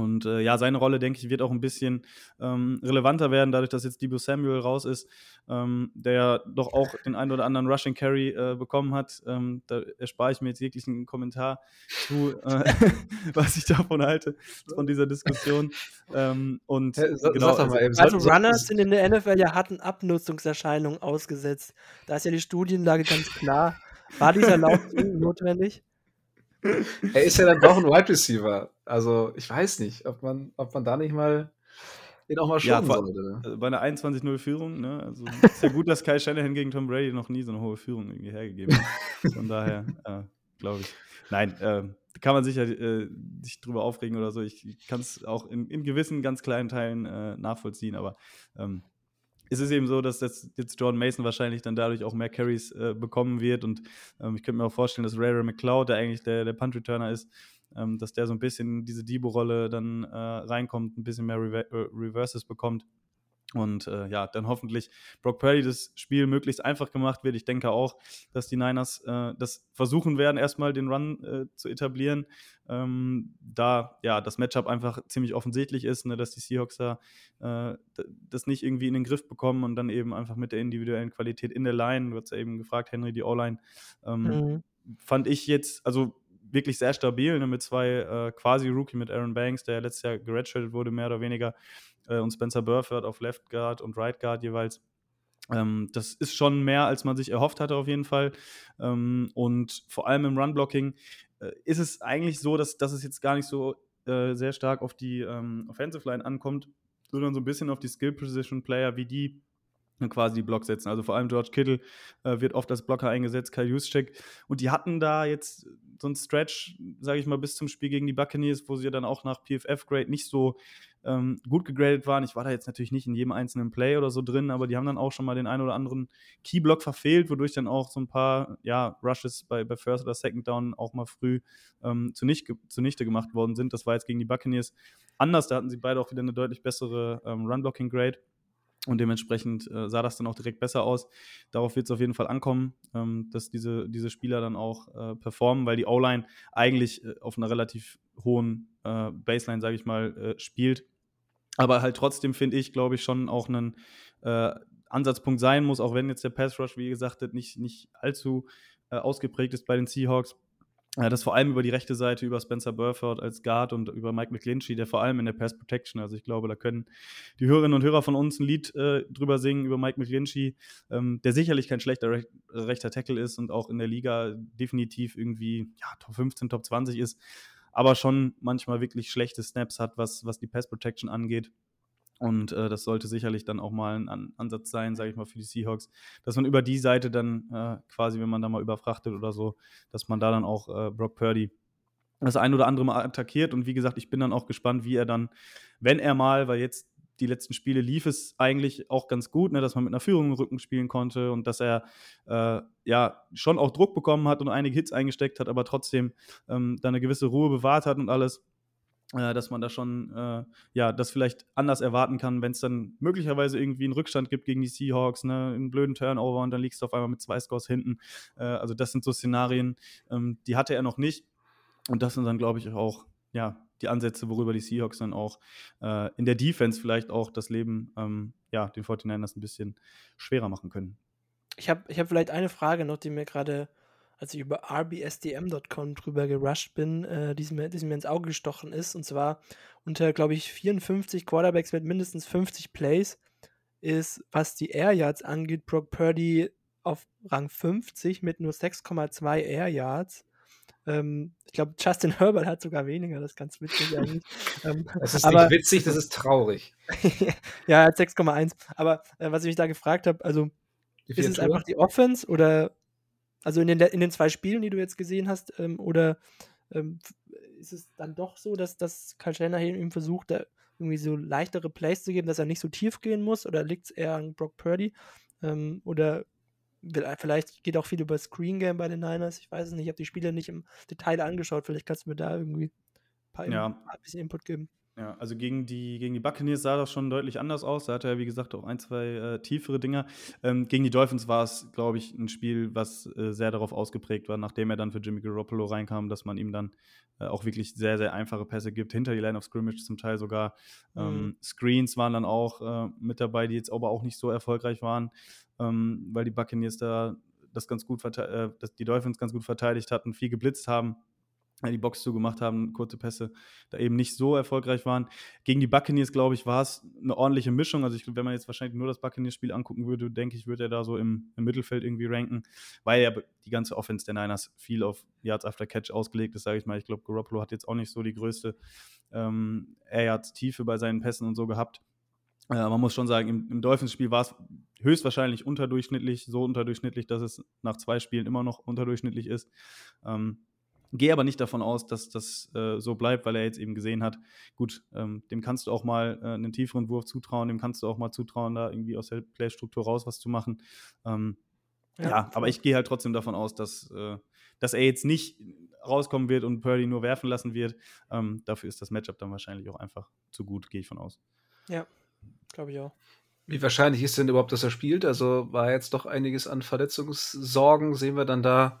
D: Und äh, ja, seine Rolle, denke ich, wird auch ein bisschen ähm, relevanter werden, dadurch, dass jetzt Debo Samuel raus ist, ähm, der doch auch den einen oder anderen Rushing Carry äh, bekommen hat. Ähm, da erspare ich mir jetzt jeglichen Kommentar zu, äh, was ich davon halte, von dieser Diskussion. Ähm, und
E: ja, so, genau, also, also Runners sind in der NFL ja harten Abnutzungserscheinungen ausgesetzt. Da ist ja die Studienlage ganz klar. War dieser Lauf notwendig?
F: Er ist ja dann doch ein Wide Receiver. Also ich weiß nicht, ob man, ob man da nicht mal den auch mal schonen ja, sollte. Ne?
D: Also bei einer 21-0-Führung, ne? Also ist ja gut, dass Kai Shanahan gegen Tom Brady noch nie so eine hohe Führung irgendwie hergegeben hat. Von daher, äh, glaube ich. Nein, äh, kann man sicher äh, sich drüber aufregen oder so. Ich, ich kann es auch in, in, gewissen ganz kleinen Teilen äh, nachvollziehen, aber ähm, ist es eben so, dass das jetzt Jordan Mason wahrscheinlich dann dadurch auch mehr Carries äh, bekommen wird. Und ähm, ich könnte mir auch vorstellen, dass Rare McLeod, der eigentlich der, der Punt-Returner ist, ähm, dass der so ein bisschen diese Debo-Rolle dann äh, reinkommt, ein bisschen mehr Rever äh, Reverses bekommt. Und äh, ja, dann hoffentlich Brock Purdy das Spiel möglichst einfach gemacht wird. Ich denke auch, dass die Niners äh, das versuchen werden, erstmal den Run äh, zu etablieren. Ähm, da ja das Matchup einfach ziemlich offensichtlich ist, ne, dass die Seahawks da äh, das nicht irgendwie in den Griff bekommen und dann eben einfach mit der individuellen Qualität in der Line, du hast ja eben gefragt, Henry, die O-Line, ähm, mhm. fand ich jetzt, also wirklich sehr stabil, ne, mit zwei äh, quasi Rookie mit Aaron Banks, der letztes Jahr geredshirtet wurde, mehr oder weniger äh, und Spencer Burford auf Left Guard und Right Guard jeweils. Ähm, das ist schon mehr, als man sich erhofft hatte, auf jeden Fall. Ähm, und vor allem im Run-Blocking äh, ist es eigentlich so, dass, dass es jetzt gar nicht so äh, sehr stark auf die ähm, Offensive Line ankommt, sondern so ein bisschen auf die Skill-Position-Player, wie die quasi die Block setzen. Also vor allem George Kittle äh, wird oft als Blocker eingesetzt, Kyle Juszczyk. Und die hatten da jetzt so einen Stretch, sage ich mal, bis zum Spiel gegen die Buccaneers, wo sie dann auch nach PFF-Grade nicht so ähm, gut gegradet waren. Ich war da jetzt natürlich nicht in jedem einzelnen Play oder so drin, aber die haben dann auch schon mal den einen oder anderen Keyblock verfehlt, wodurch dann auch so ein paar ja, Rushes bei, bei First oder Second Down auch mal früh ähm, zunichte, zunichte gemacht worden sind. Das war jetzt gegen die Buccaneers anders. Da hatten sie beide auch wieder eine deutlich bessere ähm, Run-Blocking-Grade. Und dementsprechend äh, sah das dann auch direkt besser aus. Darauf wird es auf jeden Fall ankommen, ähm, dass diese, diese Spieler dann auch äh, performen, weil die O-Line eigentlich äh, auf einer relativ hohen äh, Baseline, sage ich mal, äh, spielt. Aber halt trotzdem finde ich, glaube ich, schon auch einen äh, Ansatzpunkt sein muss, auch wenn jetzt der Pass Rush, wie gesagt, nicht, nicht allzu ausgeprägt ist bei den Seahawks ja, das vor allem über die rechte Seite, über Spencer Burford als Guard und über Mike McGlinchey, der vor allem in der Pass Protection, also ich glaube, da können die Hörerinnen und Hörer von uns ein Lied äh, drüber singen, über Mike McGlinchey, ähm, der sicherlich kein schlechter Rech rechter Tackle ist und auch in der Liga definitiv irgendwie ja, Top 15, Top 20 ist, aber schon manchmal wirklich schlechte Snaps hat, was, was die Pass Protection angeht. Und äh, das sollte sicherlich dann auch mal ein An Ansatz sein, sage ich mal, für die Seahawks, dass man über die Seite dann äh, quasi, wenn man da mal überfrachtet oder so, dass man da dann auch äh, Brock Purdy das ein oder andere Mal attackiert. Und wie gesagt, ich bin dann auch gespannt, wie er dann, wenn er mal, weil jetzt die letzten Spiele lief es eigentlich auch ganz gut, ne, dass man mit einer Führung im Rücken spielen konnte und dass er äh, ja schon auch Druck bekommen hat und einige Hits eingesteckt hat, aber trotzdem ähm, da eine gewisse Ruhe bewahrt hat und alles dass man da schon äh, ja das vielleicht anders erwarten kann, wenn es dann möglicherweise irgendwie einen Rückstand gibt gegen die Seahawks, ne, einen blöden Turnover und dann liegst du auf einmal mit zwei Scores hinten. Äh, also das sind so Szenarien, ähm, die hatte er noch nicht und das sind dann glaube ich auch ja die Ansätze, worüber die Seahawks dann auch äh, in der Defense vielleicht auch das Leben ähm, ja den 49ers ein bisschen schwerer machen können.
E: Ich habe ich hab vielleicht eine Frage noch, die mir gerade als ich über rbsdm.com drüber gerusht bin, äh, die, mir, die mir ins Auge gestochen ist. Und zwar unter, glaube ich, 54 Quarterbacks mit mindestens 50 Plays ist, was die Air Yards angeht, Brock Purdy auf Rang 50 mit nur 6,2 Air Yards. Ähm, ich glaube, Justin Herbert hat sogar weniger, das ist ganz witzig eigentlich.
F: Ähm, das ist aber, nicht witzig, das ist traurig.
E: ja, er hat 6,1. Aber äh, was ich mich da gefragt habe, also ist es einfach die Offense oder also in den, in den zwei Spielen, die du jetzt gesehen hast, ähm, oder ähm, ist es dann doch so, dass, dass Shanahan ihm versucht, da irgendwie so leichtere Plays zu geben, dass er nicht so tief gehen muss? Oder liegt es eher an Brock Purdy? Ähm, oder Vielleicht geht auch viel über Screen Game bei den Niners. Ich weiß es nicht. Ich habe die Spiele nicht im Detail angeschaut. Vielleicht kannst du mir da irgendwie ein paar
D: Ja.
E: ein bisschen Input geben.
D: Ja, also gegen die, gegen die Buccaneers sah das schon deutlich anders aus. Da hatte er, wie gesagt, auch ein, zwei äh, tiefere Dinger. Ähm, gegen die Dolphins war es, glaube ich, ein Spiel, was äh, sehr darauf ausgeprägt war, nachdem er dann für Jimmy Garoppolo reinkam, dass man ihm dann äh, auch wirklich sehr, sehr einfache Pässe gibt, hinter die Line of Scrimmage zum Teil sogar. Ähm,
E: Mhm.
D: Screens waren dann auch äh, mit dabei, die jetzt aber auch nicht so erfolgreich waren, ähm, weil die Buccaneers da das ganz gut äh, dass die Dolphins ganz gut verteidigt hatten, viel geblitzt haben die Box zugemacht haben, kurze Pässe da eben nicht so erfolgreich waren. Gegen die Buccaneers, glaube ich, war es eine ordentliche Mischung. Also ich, wenn man jetzt wahrscheinlich nur das Buccaneers-Spiel angucken würde, denke ich, würde er da so im, im Mittelfeld irgendwie ranken, weil ja die ganze Offense der Niners viel auf Yards after Catch ausgelegt ist, sage ich mal. Ich glaube, Garoppolo hat jetzt auch nicht so die größte ähm, Air Yards Tiefe bei seinen Pässen und so gehabt. Äh, man muss schon sagen, im, im Dolphins-Spiel war es höchstwahrscheinlich unterdurchschnittlich, so unterdurchschnittlich, dass es nach zwei Spielen immer noch unterdurchschnittlich ist. Ähm, Gehe aber nicht davon aus, dass das äh, so bleibt, weil er jetzt eben gesehen hat, gut, ähm, dem kannst du auch mal äh, einen tieferen Wurf zutrauen, dem kannst du auch mal zutrauen, da irgendwie aus der Playstruktur raus was zu machen. Ähm, ja,
E: Ja,
D: aber ich gehe halt trotzdem davon aus, dass, äh, dass er jetzt nicht rauskommen wird und Purdy nur werfen lassen wird. Ähm, dafür ist das Matchup dann wahrscheinlich auch einfach zu gut, gehe ich von aus.
E: Ja, glaube ich auch.
F: Wie wahrscheinlich ist denn überhaupt, dass er spielt? Also war jetzt doch einiges an Verletzungssorgen. Sehen wir dann da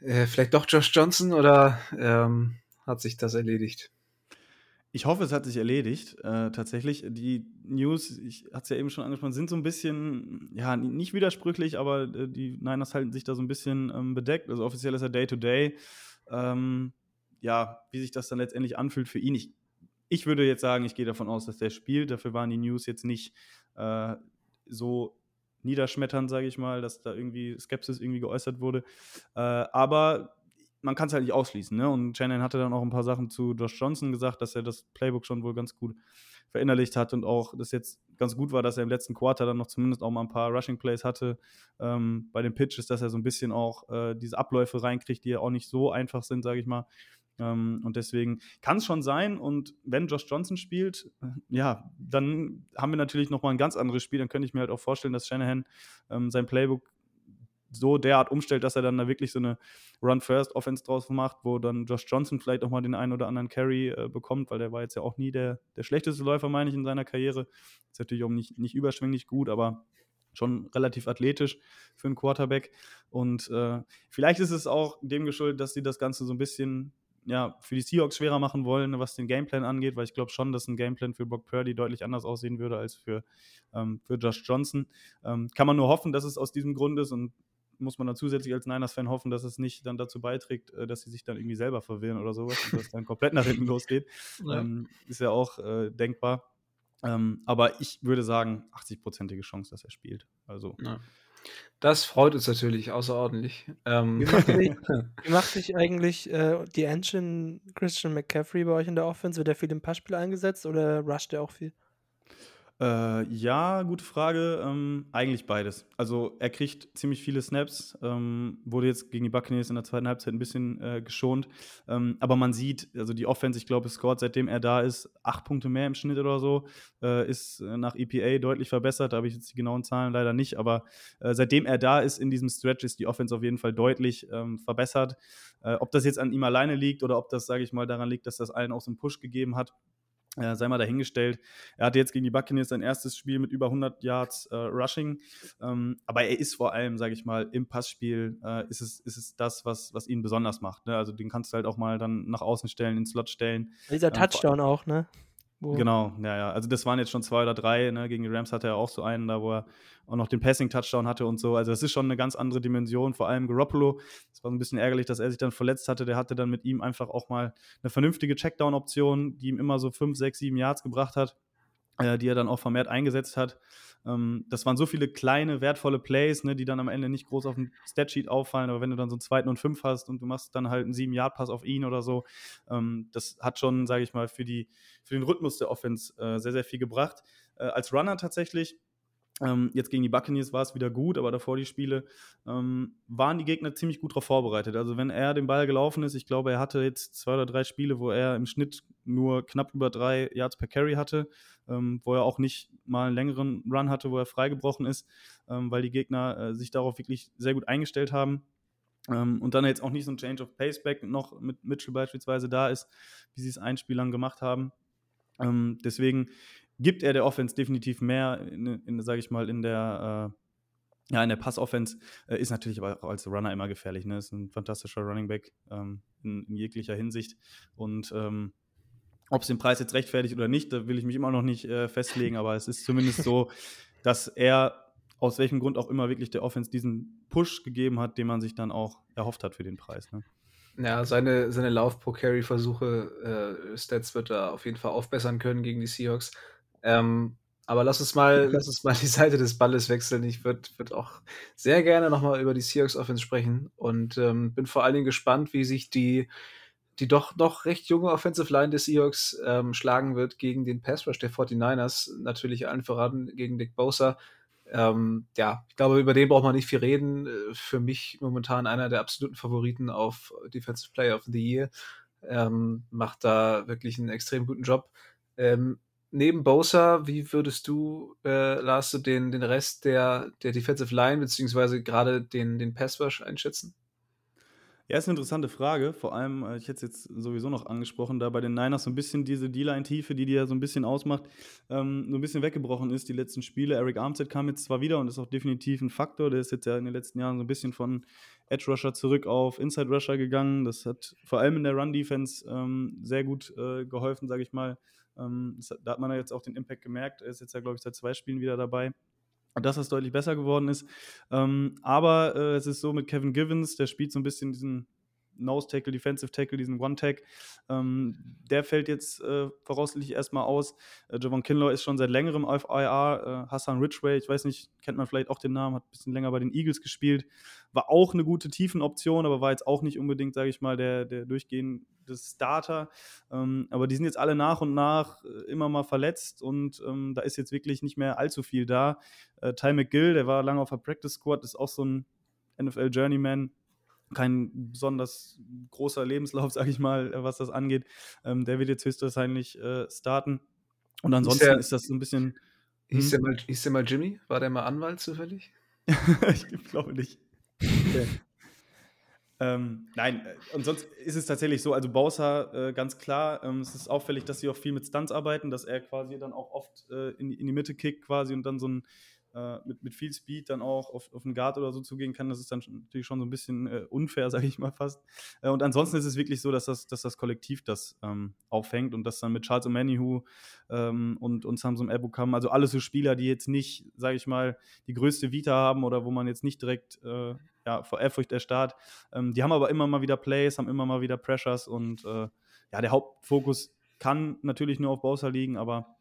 F: äh, vielleicht doch Josh Johnson oder ähm, hat sich das erledigt?
D: Ich hoffe, es hat sich erledigt. Äh, tatsächlich, die News, ich hatte es ja eben schon angesprochen, sind so ein bisschen, ja, nicht widersprüchlich, aber äh, die Niners halten sich da so ein bisschen ähm, bedeckt. Also offiziell ist er Day-to-Day. Ähm, ja, wie sich das dann letztendlich anfühlt für ihn. Ich, ich würde jetzt sagen, ich gehe davon aus, dass der spielt. Dafür waren die News jetzt nicht äh, so niederschmetternd, sage ich mal, dass da irgendwie Skepsis irgendwie geäußert wurde. Äh, aber man kann es halt nicht ausschließen. Ne? Und Shannon hatte dann auch ein paar Sachen zu Josh Johnson gesagt, dass er das Playbook schon wohl ganz gut verinnerlicht hat und auch das jetzt ganz gut war, dass er im letzten Quarter dann noch zumindest auch mal ein paar Rushing Plays hatte ähm, bei den Pitches, dass er so ein bisschen auch äh, diese Abläufe reinkriegt, die ja auch nicht so einfach sind, sage ich mal. Ähm, und deswegen kann es schon sein. Und wenn Josh Johnson spielt, äh, ja, dann haben wir natürlich nochmal ein ganz anderes Spiel. Dann könnte ich mir halt auch vorstellen, dass Shanahan ähm, sein Playbook so derart umstellt, dass er dann da wirklich so eine Run-First-Offense draus macht, wo dann Josh Johnson vielleicht auch mal den einen oder anderen Carry äh, bekommt, weil der war jetzt ja auch nie der, der schlechteste Läufer, meine ich, in seiner Karriere. Ist natürlich auch nicht, nicht überschwänglich gut, aber schon relativ athletisch für einen Quarterback. Und äh, vielleicht ist es auch dem geschuldet, dass sie das Ganze so ein bisschen ja, für die Seahawks schwerer machen wollen, was den Gameplan angeht, weil ich glaube schon, dass ein Gameplan für Brock Purdy deutlich anders aussehen würde als für, ähm, für Josh Johnson. Ähm, kann man nur hoffen, dass es aus diesem Grund ist und muss man dann zusätzlich als Niners-Fan hoffen, dass es nicht dann dazu beiträgt, äh, dass sie sich dann irgendwie selber verwirren oder sowas und das dann komplett nach hinten losgeht.
F: Ja.
D: Ähm, ist ja auch äh, denkbar. Ähm, aber ich würde sagen, 80-prozentige Chance, dass er spielt. Also,
F: Ja. Das freut uns natürlich außerordentlich. Ähm,
E: Wie macht sich, wie macht sich eigentlich äh, die Engine Christian McCaffrey bei euch in der Offense? Wird er viel im Passspiel eingesetzt oder rusht er auch viel?
D: Äh, ja, gute Frage. Ähm, eigentlich beides. Also er kriegt ziemlich viele Snaps, ähm, wurde jetzt gegen die Buccaneers in der zweiten Halbzeit ein bisschen äh, geschont. Ähm, aber man sieht, also die Offense, ich glaube, scored, seitdem er da ist, acht Punkte mehr im Schnitt oder so, äh, ist äh, nach EPA deutlich verbessert. Da habe ich jetzt die genauen Zahlen leider nicht, aber äh, seitdem er da ist in diesem Stretch, ist die Offense auf jeden Fall deutlich ähm, verbessert. Äh, ob das jetzt an ihm alleine liegt oder ob das, sage ich mal, daran liegt, dass das allen auch so einen Push gegeben hat, äh, sei mal dahingestellt. Er hatte jetzt gegen die Buccaneers sein erstes Spiel mit über 100 Yards äh, Rushing. Ähm, aber er ist vor allem, sage ich mal, im Passspiel äh, ist, es, ist es das, was, was ihn besonders macht. Ne? Also den kannst du halt auch mal dann nach außen stellen, in den Slot stellen.
E: Dieser
D: Ähm,
E: Touchdown auch, ne?
D: Genau, ja, ja. Also das waren jetzt schon zwei oder drei. Ne? Gegen die Rams hatte er auch so einen, da wo er auch noch den Passing-Touchdown hatte und so. Also das ist schon eine ganz andere Dimension. Vor allem Garoppolo. Es war ein bisschen ärgerlich, dass er sich dann verletzt hatte. Der hatte dann mit ihm einfach auch mal eine vernünftige Checkdown-Option, die ihm immer so fünf, sechs, sieben Yards gebracht hat, äh, die er dann auch vermehrt eingesetzt hat. Ähm, das waren so viele kleine, wertvolle Plays, ne, die dann am Ende nicht groß auf dem Statsheet auffallen, aber wenn du dann so einen zweiten und fünf hast und du machst dann halt einen sieben Yard Pass auf ihn oder so, ähm, das hat schon, sage ich mal, für, die, für den Rhythmus der Offense äh, sehr, sehr viel gebracht. Äh, als Runner tatsächlich ähm, jetzt gegen die Buccaneers war es wieder gut, aber davor die Spiele ähm, waren die Gegner ziemlich gut darauf vorbereitet. Also wenn er den Ball gelaufen ist, ich glaube, er hatte jetzt zwei oder drei Spiele, wo er im Schnitt nur knapp über drei Yards per Carry hatte, ähm, wo er auch nicht mal einen längeren Run hatte, wo er freigebrochen ist, ähm, weil die Gegner äh, sich darauf wirklich sehr gut eingestellt haben. Ähm, und dann jetzt auch nicht so ein Change of Paceback noch mit Mitchell beispielsweise da ist, wie sie es ein Spiel lang gemacht haben. Ähm, deswegen gibt er der Offense definitiv mehr, in, in sage ich mal, in der äh, ja, in der Pass-Offense äh, ist natürlich aber auch als Runner immer gefährlich. Ne? Ist ein fantastischer Running Back ähm, in, in, jeglicher Hinsicht. Und ähm, ob es den Preis jetzt rechtfertigt oder nicht, da will ich mich immer noch nicht äh, festlegen, aber es ist zumindest so, dass er aus welchem Grund auch immer wirklich der Offense diesen Push gegeben hat, den man sich dann auch erhofft hat für den Preis. Ne?
F: Ja, seine, seine Lauf-Pro-Carry-Versuche, äh, Stats wird er auf jeden Fall aufbessern können gegen die Seahawks. Ähm, aber lass uns mal, lass uns mal die Seite des Balles wechseln. Ich würde würd auch sehr gerne nochmal über die Seahawks Offense sprechen und ähm, bin vor allen Dingen gespannt, wie sich die, die doch noch recht junge Offensive Line des Seahawks ähm, schlagen wird gegen den Pass Rush der 49ers. Natürlich allen voran gegen Dick Bosa. Ähm, ja, ich glaube, über den braucht man nicht viel reden. Für mich momentan einer der absoluten Favoriten auf Defensive Player of the Year. Ähm, macht da wirklich einen extrem guten Job. Ähm, neben Bosa, wie würdest du, äh, Lars, du den, den Rest der, der Defensive Line, beziehungsweise gerade den, den Pass Rush einschätzen?
D: Ja, ist eine interessante Frage. Vor allem, äh, ich hätte es jetzt sowieso noch angesprochen, da bei den Niners so ein bisschen diese D-Line-Tiefe, die die ja so ein bisschen ausmacht, ähm, so ein bisschen weggebrochen ist, die letzten Spiele. Eric Armstead kam jetzt zwar wieder und ist auch definitiv ein Faktor. Der ist jetzt ja in den letzten Jahren so ein bisschen von Edge Rusher zurück auf Inside Rusher gegangen. Das hat vor allem in der Run-Defense ähm, sehr gut äh, geholfen, sage ich mal. Ähm, das, da hat man ja jetzt auch den Impact gemerkt. Er ist jetzt ja, glaube ich, seit zwei Spielen wieder dabei dass das deutlich besser geworden ist. Ähm, aber äh, es ist so mit Kevin Givens, der spielt so ein bisschen diesen Nose Tackle, Defensive Tackle, diesen One Tag. Ähm, der fällt jetzt äh, voraussichtlich erstmal aus. Äh, Javon Kinlaw ist schon seit längerem auf IR. Äh, Hassan Ridgway, ich weiß nicht, kennt man vielleicht auch den Namen, hat ein bisschen länger bei den Eagles gespielt. War auch eine gute Tiefenoption, aber war jetzt auch nicht unbedingt, sage ich mal, der, der durchgehende Starter. Ähm, aber die sind jetzt alle nach und nach äh, immer mal verletzt und ähm, da ist jetzt wirklich nicht mehr allzu viel da. Äh, Ty McGill, der war lange auf der Practice Squad, ist auch so ein NFL Journeyman kein besonders großer Lebenslauf, sage ich mal, äh, was das angeht. Ähm, der wird jetzt höchstwahrscheinlich äh, starten. Und ansonsten ist, der, ist, das so ein bisschen.
F: Hieß, der hm? mal, hieß der mal Jimmy? War der mal Anwalt zufällig?
D: ich glaube nicht. Okay. ähm, nein, äh, und sonst ist es tatsächlich so, also Bowser, äh, ganz klar, ähm, es ist auffällig, dass sie auch viel mit Stunts arbeiten, dass er quasi dann auch oft äh, in, in, die Mitte kickt quasi und dann so ein äh, mit, mit viel Speed dann auch auf, auf einen Guard oder so zugehen kann, das ist dann natürlich schon so ein bisschen äh, unfair, sage ich mal fast. Äh, und ansonsten ist es wirklich so, dass das, dass das Kollektiv das ähm, aufhängt und das dann mit Charles O'Manihu ähm, und, und Samsung Ebukam, also alles so Spieler, die jetzt nicht, sage ich mal, die größte Vita haben oder wo man jetzt nicht direkt äh, ja, vor Ehrfurcht erstarrt. Ähm, die haben aber immer mal wieder Plays, haben immer mal wieder Pressures und äh, ja, der Hauptfokus kann natürlich nur auf Bowser liegen, aber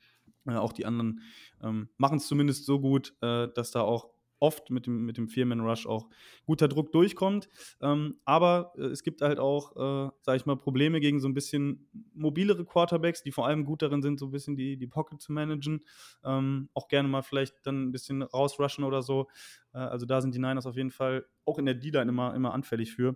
D: äh, auch die anderen ähm, machen es zumindest so gut, äh, dass da auch oft mit dem, mit dem Fearman-Rush auch guter Druck durchkommt. Ähm, aber äh, es gibt halt auch, äh, sage ich mal, Probleme gegen so ein bisschen mobilere Quarterbacks, die vor allem gut darin sind, so ein bisschen die, die Pocket zu managen. Ähm, auch gerne mal vielleicht dann ein bisschen rausrushen oder so. Äh, also da sind die Niners auf jeden Fall auch in der D-Line immer, immer anfällig für.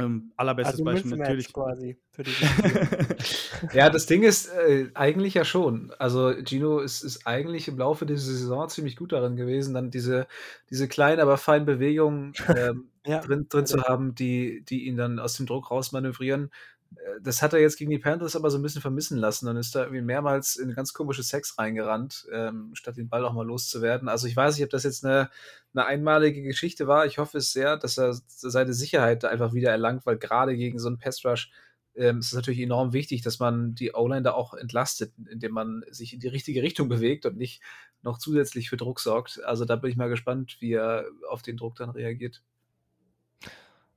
D: Ähm, allerbestes also Beispiel natürlich. quasi für die
F: ja, das Ding ist äh, eigentlich ja schon. Also Gino ist, ist eigentlich im Laufe dieser Saison ziemlich gut darin gewesen, dann diese, diese kleinen, aber feinen Bewegungen ähm, ja. drin, drin zu haben, die, die ihn dann aus dem Druck rausmanövrieren. Äh, das hat er jetzt gegen die Panthers aber so ein bisschen vermissen lassen und ist da irgendwie mehrmals in ganz komische Sex reingerannt, ähm, statt den Ball auch mal loszuwerden. Also ich weiß nicht, ob das jetzt eine, eine einmalige Geschichte war. Ich hoffe es sehr, dass er seine Sicherheit einfach wieder erlangt, weil gerade gegen so einen Pass-Rush ähm, ist es natürlich enorm wichtig, dass man die O-Line da auch entlastet, indem man sich in die richtige Richtung bewegt und nicht noch zusätzlich für Druck sorgt. Also da bin ich mal gespannt, wie er auf den Druck dann reagiert.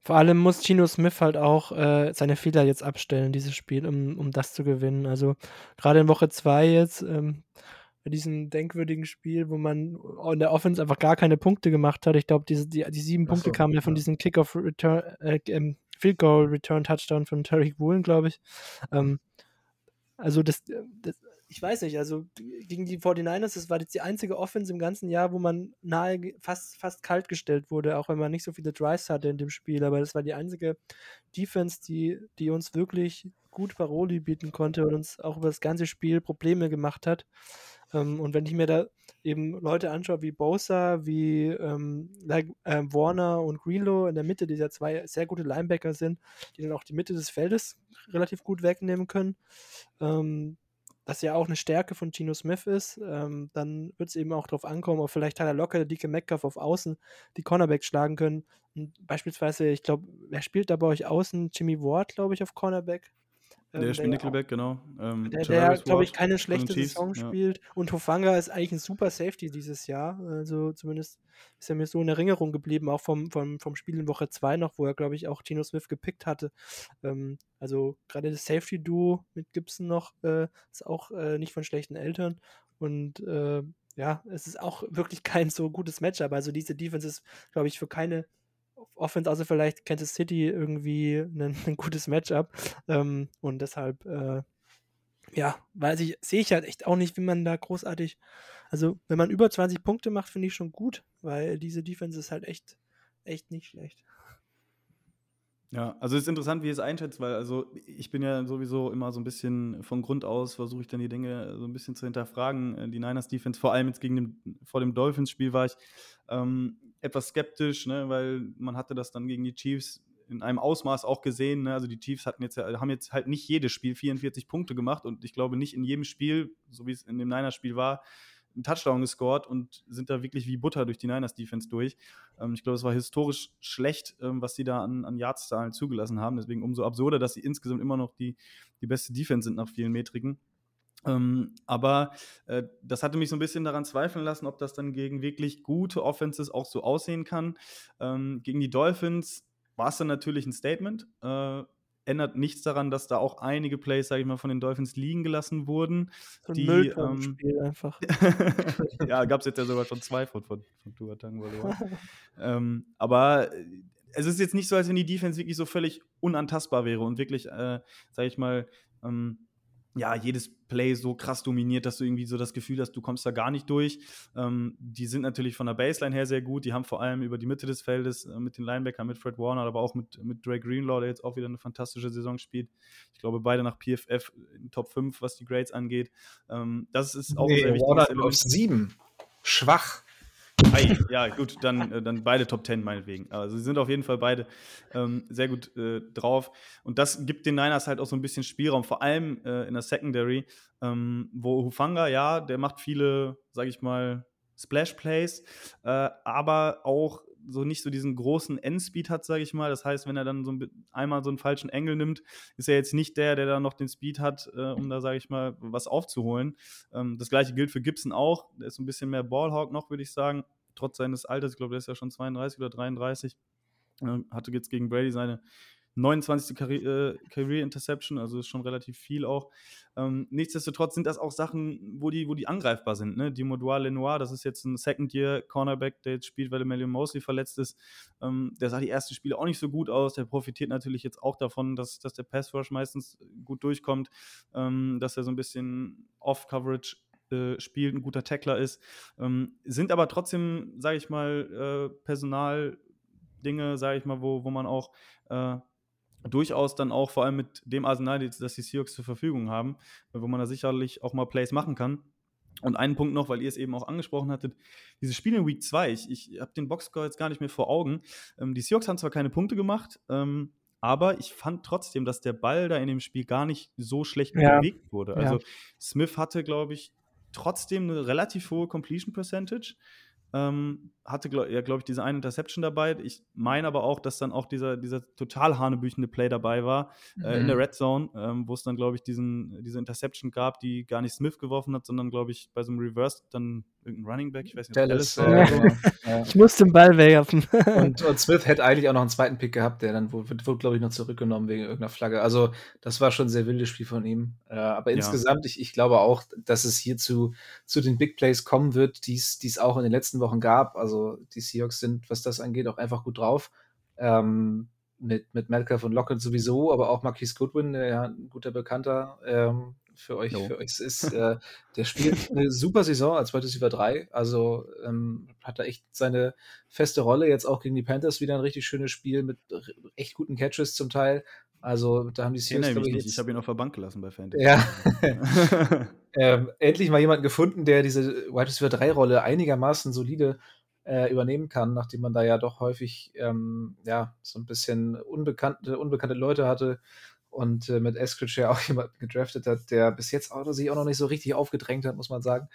E: Vor allem muss Gino Smith halt auch äh, seine Fehler jetzt abstellen, dieses Spiel, um, um das zu gewinnen. Also gerade in Woche 2 jetzt, ähm, bei diesem denkwürdigen Spiel, wo man in der Offense einfach gar keine Punkte gemacht hat. Ich glaube, die, die, die sieben Punkte so, kamen ja von diesem Kickoff-Return, äh, ähm, Field Goal Return Touchdown von Tariq Woolen, glaube ich. Ähm, also das, das, ich weiß nicht, also gegen die 49ers, das war jetzt die einzige Offense im ganzen Jahr, wo man nahe fast, fast kalt gestellt wurde, auch wenn man nicht so viele Drives hatte in dem Spiel. Aber das war die einzige Defense, die, die uns wirklich gut Paroli bieten konnte und uns auch über das ganze Spiel Probleme gemacht hat. Ähm, und wenn ich mir da eben Leute anschaue wie Bosa, wie ähm, äh, Warner und Greenlow in der Mitte, die ja zwei sehr gute Linebacker sind, die dann auch die Mitte des Feldes relativ gut wegnehmen können, ähm, was ja auch eine Stärke von Gino Smith ist, ähm, dann wird es eben auch darauf ankommen, ob vielleicht Tyler Locker, der dicke Metcalf auf Außen die Cornerbacks schlagen können. Und beispielsweise, ich glaube, wer spielt da bei euch außen? Jimmy Ward, glaube ich, auf Cornerback.
D: Ähm, der spielt Nickelback, genau.
E: Ähm, der, der glaube ich, keine schlechte Saison spielt. Ja. Und Hofanga ist eigentlich ein super Safety dieses Jahr. Also zumindest ist er mir so in Erinnerung geblieben, auch vom, vom, vom Spiel in Woche 2 noch, wo er, glaube ich, auch Tino Smith gepickt hatte. Ähm, also gerade das Safety-Duo mit Gibson noch äh, ist auch äh, nicht von schlechten Eltern. Und äh, ja, es ist auch wirklich kein so gutes Matchup. Also diese Defense ist, glaube ich, für keine Offense, also vielleicht Kansas City irgendwie ein, ein gutes Matchup. Ähm, und deshalb, äh, ja, weiß ich, sehe ich halt echt auch nicht, wie man da großartig, also wenn man über 20 Punkte macht, finde ich schon gut, weil diese Defense ist halt echt, echt nicht schlecht.
D: Ja, also es ist interessant, wie ihr es einschätzt, weil also ich bin ja sowieso immer so ein bisschen von Grund aus, versuche ich dann die Dinge so ein bisschen zu hinterfragen. Äh, die Niners Defense, vor allem jetzt gegen den, vor dem Dolphins-Spiel war ich ähm, etwas skeptisch, ne, weil man hatte das dann gegen die Chiefs in einem Ausmaß auch gesehen. Ne? Also die Chiefs hatten jetzt, haben jetzt halt nicht jedes Spiel 44 Punkte gemacht und ich glaube nicht in jedem Spiel, so wie es in dem Niners-Spiel war, einen Touchdown gescored und sind da wirklich wie Butter durch die Niners Defense durch. Ähm, ich glaube, es war historisch schlecht, ähm, was sie da an, an Yardzahlen zugelassen haben. Deswegen umso absurder, dass sie insgesamt immer noch die, die beste Defense sind nach vielen Metriken. Ähm, aber äh, das hatte mich so ein bisschen daran zweifeln lassen, ob das dann gegen wirklich gute Offenses auch so aussehen kann. Ähm, gegen die Dolphins war es dann natürlich ein Statement. Äh, ändert nichts daran, dass da auch einige Plays, sage ich mal, von den Dolphins liegen gelassen wurden.
E: So ein die, ähm, einfach.
D: ja, gab es jetzt ja sogar schon zwei von, von, von Tua Tagovailoa. ähm, aber äh, es ist jetzt nicht so, als wenn die Defense wirklich so völlig unantastbar wäre und wirklich, äh, sage ich mal, ähm, ja, jedes Play so krass dominiert, dass du irgendwie so das Gefühl hast, du kommst da gar nicht durch. Ähm, die sind natürlich von der Baseline her sehr gut. Die haben vor allem über die Mitte des Feldes äh, mit den Linebackern, mit Fred Warner, aber auch mit, mit Drake Greenlaw, der jetzt auch wieder eine fantastische Saison spielt. Ich glaube, beide nach PFF in Top 5, was die Grades angeht. Ähm, das ist auch nee, sehr wichtig.
F: Warner auf 7. Schwach.
D: Ei, ja, gut, dann, äh, dann beide Top 10 meinetwegen. Also sie sind auf jeden Fall beide ähm, sehr gut äh, drauf. Und das gibt den Niners halt auch so ein bisschen Spielraum, vor allem äh, in der Secondary, ähm, wo Hufanga, ja, der macht viele, sag ich mal, Splash-Plays, äh, aber auch so nicht so diesen großen Endspeed hat, sage ich mal. Das heißt, wenn er dann so ein, einmal so einen falschen Engel nimmt, ist er jetzt nicht der, der da noch den Speed hat, äh, um da, sage ich mal, was aufzuholen. Ähm, das gleiche gilt für Gibson auch. Der ist ein bisschen mehr Ballhawk noch, würde ich sagen. Trotz seines Alters, ich glaube, der ist ja schon 32 oder 33. Äh, hatte jetzt gegen Brady seine 29. Career, äh, Career Interception, also ist schon relativ viel auch. Ähm, nichtsdestotrotz sind das auch Sachen, wo die, wo die angreifbar sind. Ne? Dimodoir Lenoir, das ist jetzt ein Second-Year-Cornerback, der jetzt spielt, weil Emilio Mosley verletzt ist. Ähm, der sah die ersten Spiele auch nicht so gut aus. Der profitiert natürlich jetzt auch davon, dass, dass der Pass-Rush meistens gut durchkommt, ähm, dass er so ein bisschen Off-Coverage äh, spielt, ein guter Tackler ist. Ähm, sind aber trotzdem, sage ich mal, äh, Personaldinge, sage ich mal, wo, wo man auch äh, durchaus dann auch vor allem mit dem Arsenal, das die Seahawks zur Verfügung haben, wo man da sicherlich auch mal Plays machen kann. Und einen Punkt noch, weil ihr es eben auch angesprochen hattet, dieses Spiel in Week 2, ich, ich habe den Boxscore jetzt gar nicht mehr vor Augen. Ähm, die Seahawks haben zwar keine Punkte gemacht, ähm, aber ich fand trotzdem, dass der Ball da in dem Spiel gar nicht so schlecht ja. bewegt wurde. Also ja. Smith hatte, glaube ich, trotzdem eine relativ hohe Completion Percentage. Ähm, hatte, glaub, ja, glaube ich, diese eine Interception dabei. Ich meine aber auch, dass dann auch dieser, dieser total hanebüchende Play dabei war mhm. äh, in der mhm. Red Zone, ähm, wo es dann, glaube ich, diesen, diese Interception gab, die gar nicht Smith geworfen hat, sondern, glaube ich, bei so einem Reverse dann irgendein Running Back, ich weiß nicht,
F: Dallas, Dallas
E: äh, ja. Ich muss den Ball werfen.
F: und, und, Smith hätte eigentlich auch noch einen zweiten Pick gehabt, der dann wurde, wurde glaube ich, noch zurückgenommen wegen irgendeiner Flagge. Also, das war schon ein sehr wildes Spiel von ihm. Äh, aber ja. insgesamt, ich, ich glaube auch, dass es hier zu, zu den Big Plays kommen wird, die es auch in den letzten Wochen gab. Also, die Seahawks sind, was das angeht, auch einfach gut drauf. Ähm, mit, mit Metcalf und Lockett sowieso, aber auch Marquis Goodwin, der ja ein guter Bekannter ähm, für euch. Für euch ist, äh, der spielt eine super Saison als Wide Receiver 3. Also ähm, hat er echt seine feste Rolle. Jetzt auch gegen die Panthers wieder ein richtig schönes Spiel mit echt guten Catches zum Teil. Also da haben die
D: Ich
F: Seahawks, ich,
D: ich
F: jetzt,
D: habe ihn auf der Bank gelassen bei Fantasy.
F: ja, ähm, endlich mal jemanden gefunden, der diese Wide Receiver 3 Rolle einigermaßen solide äh, übernehmen kann, nachdem man da ja doch häufig ähm, ja, so ein bisschen unbekannte, unbekannte Leute hatte und äh, mit Eskridge ja auch jemanden gedraftet hat, der bis jetzt auch, sich auch noch nicht so richtig aufgedrängt hat, muss man sagen.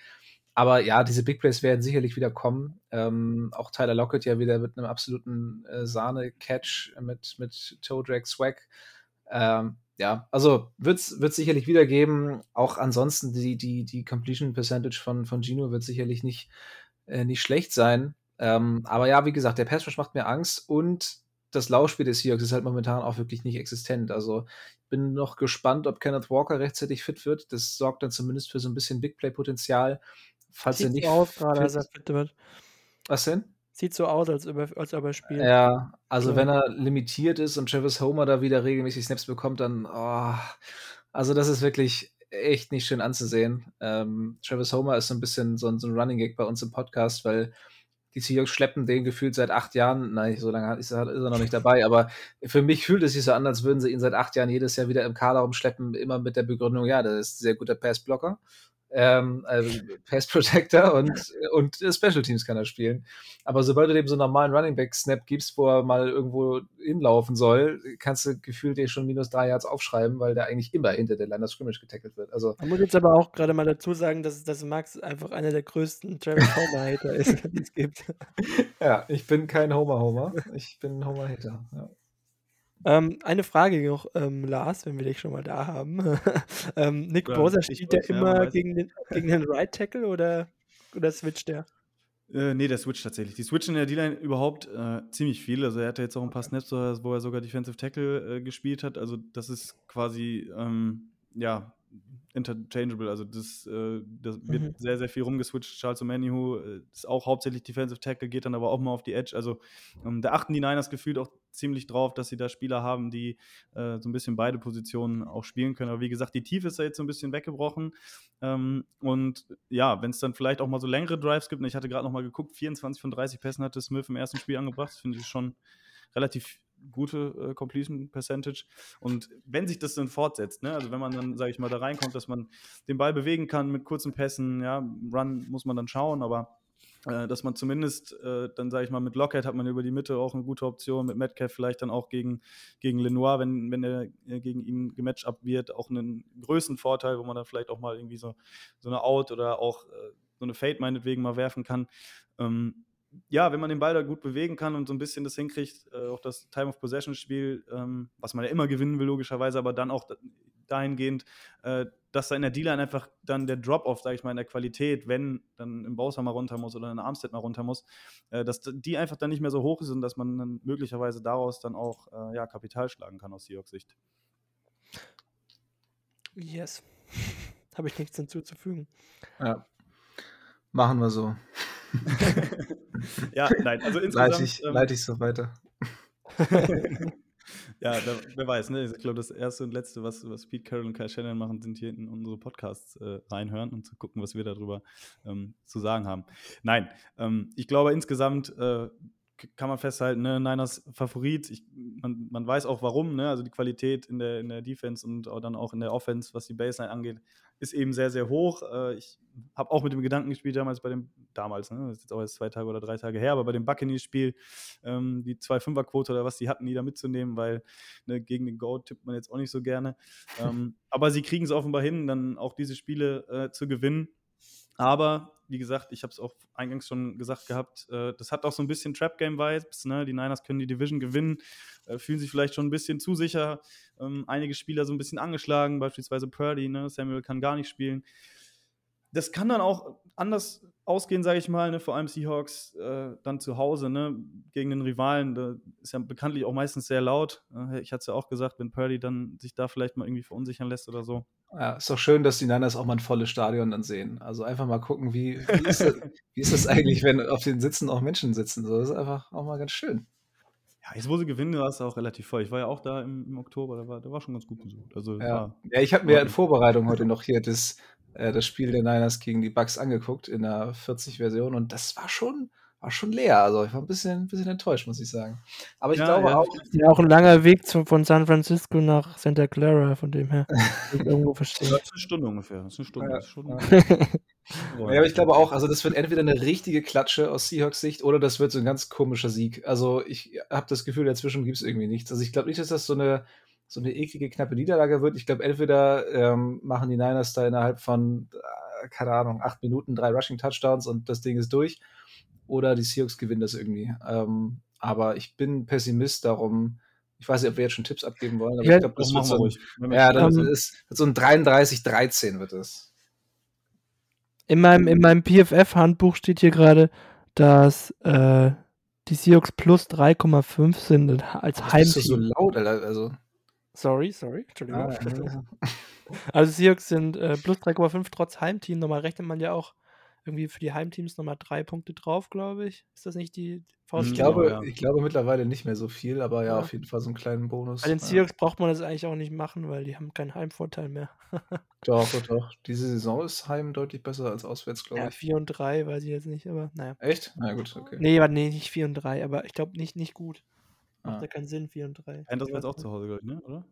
F: Aber ja, diese Big Plays werden sicherlich wieder kommen. Ähm, auch Tyler Lockett ja wieder mit einem absoluten äh, Sahne-Catch mit, mit Toe Drag Swag. Ähm, ja, also wird es sicherlich wieder geben. Auch ansonsten die, die, die Completion Percentage von, von Gino wird sicherlich nicht, äh, nicht schlecht sein. Ähm, aber ja, wie gesagt, der Pass macht mir Angst und das Laufspiel des Seahawks ist halt momentan auch wirklich nicht existent. Also ich bin noch gespannt, ob Kenneth Walker rechtzeitig fit wird. Das sorgt dann zumindest für so ein bisschen Big Play-Potenzial. Falls er
E: Sieht
F: nicht
E: so aus gerade, als er fit wird.
F: Was denn?
E: Sieht so aus, als ob er, als ob er spielt.
F: Ja, also
E: Ja.
F: wenn er limitiert ist und Travis Homer da wieder regelmäßig Snaps bekommt, dann, oh, also das ist wirklich echt nicht schön anzusehen. Ähm, Travis Homer ist so ein bisschen so ein, so ein Running Gag bei uns im Podcast, weil die Seahawks schleppen den gefühlt seit acht Jahren. Nein, so lange ist er, ist er noch nicht dabei, aber für mich fühlt es sich so an, als würden sie ihn seit acht Jahren jedes Jahr wieder im Kader rumschleppen, immer mit der Begründung, ja, das ist ein sehr guter Passblocker. Ähm, also Pass Protector und, und äh, Special Teams kann er spielen. Aber sobald du dem so einen normalen Running Back Snap gibst, wo er mal irgendwo hinlaufen soll, kannst du gefühlt dir schon minus drei Yards aufschreiben, weil der eigentlich immer hinter der Line of Scrimmage getackelt wird. Also
E: Man muss jetzt aber auch gerade mal dazu sagen, dass, dass Max einfach einer der größten Travis Homer-Hater ist, die es gibt.
F: ja, ich bin kein Homer Homer. Ich bin Homer Hater. Ja.
E: Ähm, eine Frage noch, ähm, Lars, wenn wir dich schon mal da haben. ähm, Nick
D: Ja,
E: Bosa, spielt der immer gegen den, gegen den Right Tackle oder, oder switcht der?
D: Äh, nee, der switcht tatsächlich. Die switchen in der D-Line überhaupt äh, ziemlich viel. Also er hatte jetzt auch ein paar Snaps, wo er- sogar Defensive Tackle äh, gespielt hat. Also das ist quasi, ähm, ja, interchangeable. Also das, äh, das wird
E: Mhm.
D: sehr, sehr viel rumgeswitcht. Charles Omenihu äh, ist auch hauptsächlich Defensive Tackle, geht dann aber auch mal auf die Edge. Also ähm, da achten die Niners gefühlt auch ziemlich drauf, dass sie da Spieler haben, die äh, so ein bisschen beide Positionen auch spielen können. Aber wie gesagt, die Tiefe ist da jetzt so ein bisschen weggebrochen. Ähm, und ja, wenn es dann vielleicht auch mal so längere Drives gibt, und ich hatte gerade noch mal geguckt, 24 von 30 Pässen hatte Smith im ersten Spiel angebracht, finde ich schon relativ gute äh, Completion Percentage. Und wenn sich das dann fortsetzt, ne, also wenn man dann, sage ich mal, da reinkommt, dass man den Ball bewegen kann mit kurzen Pässen, ja, Run muss man dann schauen, aber dass man zumindest, äh, dann sage ich mal, mit Lockhead hat man über die Mitte auch eine gute Option, mit Metcalf vielleicht dann auch gegen, gegen Lenoir, wenn, wenn er äh, gegen ihn gematchup wird, auch einen Größenvorteil, wo man dann vielleicht auch mal irgendwie so, so eine Out oder auch äh, so eine Fade meinetwegen mal werfen kann. Ähm, ja, wenn man den Ball da gut bewegen kann und so ein bisschen das hinkriegt, äh, auch das Time of Possession Spiel, ähm, was man ja immer gewinnen will, logischerweise, aber dann auch da, dahingehend, äh, dass da in der D-Line einfach dann der Drop-Off, sage ich mal, in der Qualität, wenn dann im Bowser mal runter muss oder in Armstead mal runter muss, äh, dass die einfach dann nicht mehr so hoch ist und dass man dann möglicherweise daraus dann auch äh, ja, Kapital schlagen kann aus Seahawks Sicht.
E: Yes. Habe ich nichts hinzuzufügen.
F: ja. Machen wir so.
D: ja, nein, also
F: Leite
D: insgesamt.
F: ich,
D: ähm,
F: leite ich so weiter.
D: ja, da, wer weiß, ne? Ich glaube, das erste und letzte, was, was Pete Carroll und Kai Shannon machen, sind hier in unsere Podcasts äh, reinhören und zu gucken, was wir darüber ähm, zu sagen haben. Nein, ähm, ich glaube insgesamt äh, kann man festhalten, ne, Niners Favorit. Ich, man, man weiß auch warum, ne? Also die Qualität in der, in der Defense und auch dann auch in der Offense, was die Baseline angeht, ist eben sehr, sehr hoch. Äh, ich habe auch mit dem Gedanken gespielt, damals bei dem, damals, ne? Das ist jetzt auch erst zwei Tage oder drei Tage her, aber bei dem Buccaneers-Spiel, ähm, die 2-5er-Quote oder was die hatten, die da mitzunehmen, weil ne, gegen den Goat tippt man jetzt auch nicht so gerne. ähm, aber sie kriegen es offenbar hin, dann auch diese Spiele äh, zu gewinnen. Aber wie gesagt, ich habe es auch eingangs schon gesagt gehabt, äh, das hat auch so ein bisschen Trap-Game-Vibes. Ne? Die Niners können die Division gewinnen, äh, fühlen sich vielleicht schon ein bisschen zu sicher. Ähm, einige Spieler so ein bisschen angeschlagen, beispielsweise Purdy, ne? Samuel kann gar nicht spielen. Das kann dann auch anders ausgehen, sage ich mal, ne? vor allem Seahawks äh, dann zu Hause ne? gegen den Rivalen. Da ist ja bekanntlich auch meistens sehr laut. Äh, ich hatte es ja auch gesagt, wenn Purdy dann sich da vielleicht mal irgendwie verunsichern lässt oder so.
F: Ja, ist doch schön, dass die Niners auch mal ein volles Stadion dann sehen. Also einfach mal gucken, wie, wie, ist, das, wie ist das eigentlich, wenn auf den Sitzen auch Menschen sitzen. So, das ist einfach auch mal ganz schön.
D: Ja, jetzt, wo sie gewinnen, war es auch relativ voll. Ich war ja auch da im, im Oktober, da war, da war schon ganz gut besucht. Also,
F: Ja,
D: war,
F: ja ich habe mir in Vorbereitung heute noch hier das, äh, das Spiel der Niners gegen die Bucks angeguckt in der 40-Version und das war schon, war schon leer. Also ich war ein bisschen, ein bisschen enttäuscht, muss ich sagen. Aber ich
D: Ja,
F: glaube
D: ja.
F: auch,
E: Ja, auch ein langer Weg zu, von San Francisco nach Santa Clara, von dem her. irgendwo verstehen.
D: das ist eine Stunde ungefähr. Das ist eine Stunde.
F: Ja,
D: Das ist schon,
F: Ja, aber ich glaube auch, also das wird entweder eine richtige Klatsche aus Seahawks Sicht oder das wird so ein ganz komischer Sieg. Also ich habe das Gefühl, dazwischen gibt es irgendwie nichts. Also ich glaube nicht, dass das so eine, so eine eklige, knappe Niederlage wird. Ich glaube, entweder ähm, machen die Niners da innerhalb von, äh, keine Ahnung, acht Minuten drei Rushing Touchdowns und das Ding ist durch. Oder die Seahawks gewinnen das irgendwie. Ähm, aber ich bin Pessimist, darum, ich weiß nicht, ob wir jetzt schon Tipps abgeben wollen, aber
E: Ja,
F: ich glaube, das
D: das
F: wird so ein, ja, das
D: sind.
F: ist so ein 33-13 wird es.
E: In meinem, in meinem PFF-Handbuch steht hier gerade, dass äh, die Seahawks plus 3,5 sind als
F: Was bist du so
E: Heimteam.
F: laut, Alter? Also,
E: Sorry, sorry, Entschuldigung.
F: ah, ja.
E: Also Seahawks sind äh, plus 3,5 trotz Heimteam. Normal rechnet man ja auch irgendwie für die Heimteams nochmal drei Punkte drauf, glaube ich. Ist das nicht die
F: Ich
E: Faustregel?
D: Genau,
F: glaube,
D: ja.
F: ich glaube mittlerweile nicht mehr so viel, aber ja,
E: Ja.
F: auf jeden Fall so einen kleinen Bonus.
E: Bei den
F: Ja.
E: Seahawks braucht man das eigentlich auch nicht machen, weil die haben keinen Heimvorteil mehr.
F: Doch, doch, doch. Diese Saison ist Heim deutlich besser als auswärts, glaube
E: Ja,
F: ich.
E: 4 und 3, weiß ich jetzt nicht, aber naja.
F: Echt? Na gut, okay.
E: Nee, warte, nee, nicht 4 und 3, aber ich glaube nicht, nicht gut. Macht ja keinen Sinn, 4 und 3.
D: Panthers war jetzt auch zu Hause, glaube ich, ne? oder?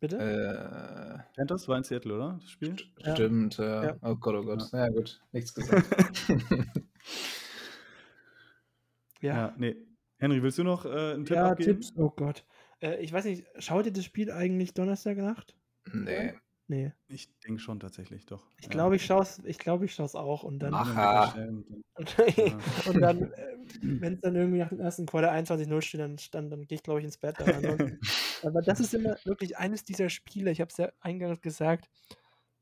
E: Bitte?
F: Äh,
D: Panthers war in Seattle, oder? Das Spiel?
F: st
E: Ja.
F: Stimmt, äh,
E: Ja.
F: oh Gott, oh Gott.
D: Ja.
F: Na ja, gut, nichts gesagt.
E: ja.
D: Ja, nee. Henry, willst du noch äh, einen Tipp
E: Ja,
D: abgeben?
E: Tipps. Oh Gott. Äh, ich weiß nicht, schaut ihr das Spiel eigentlich Donnerstagnacht?
F: nee.
E: Nee.
D: Ich denke schon tatsächlich, doch.
E: Ich glaube, ich schaue es ich glaub, ich schau's auch und dann,
F: Aha.
D: dann- und
E: und, dann äh, wenn es dann irgendwie nach dem ersten Quarter 21-0 steht, dann, dann, dann gehe ich, glaube ich, ins Bett. Aber, aber das ist immer wirklich eines dieser Spiele, ich habe es ja eingangs gesagt,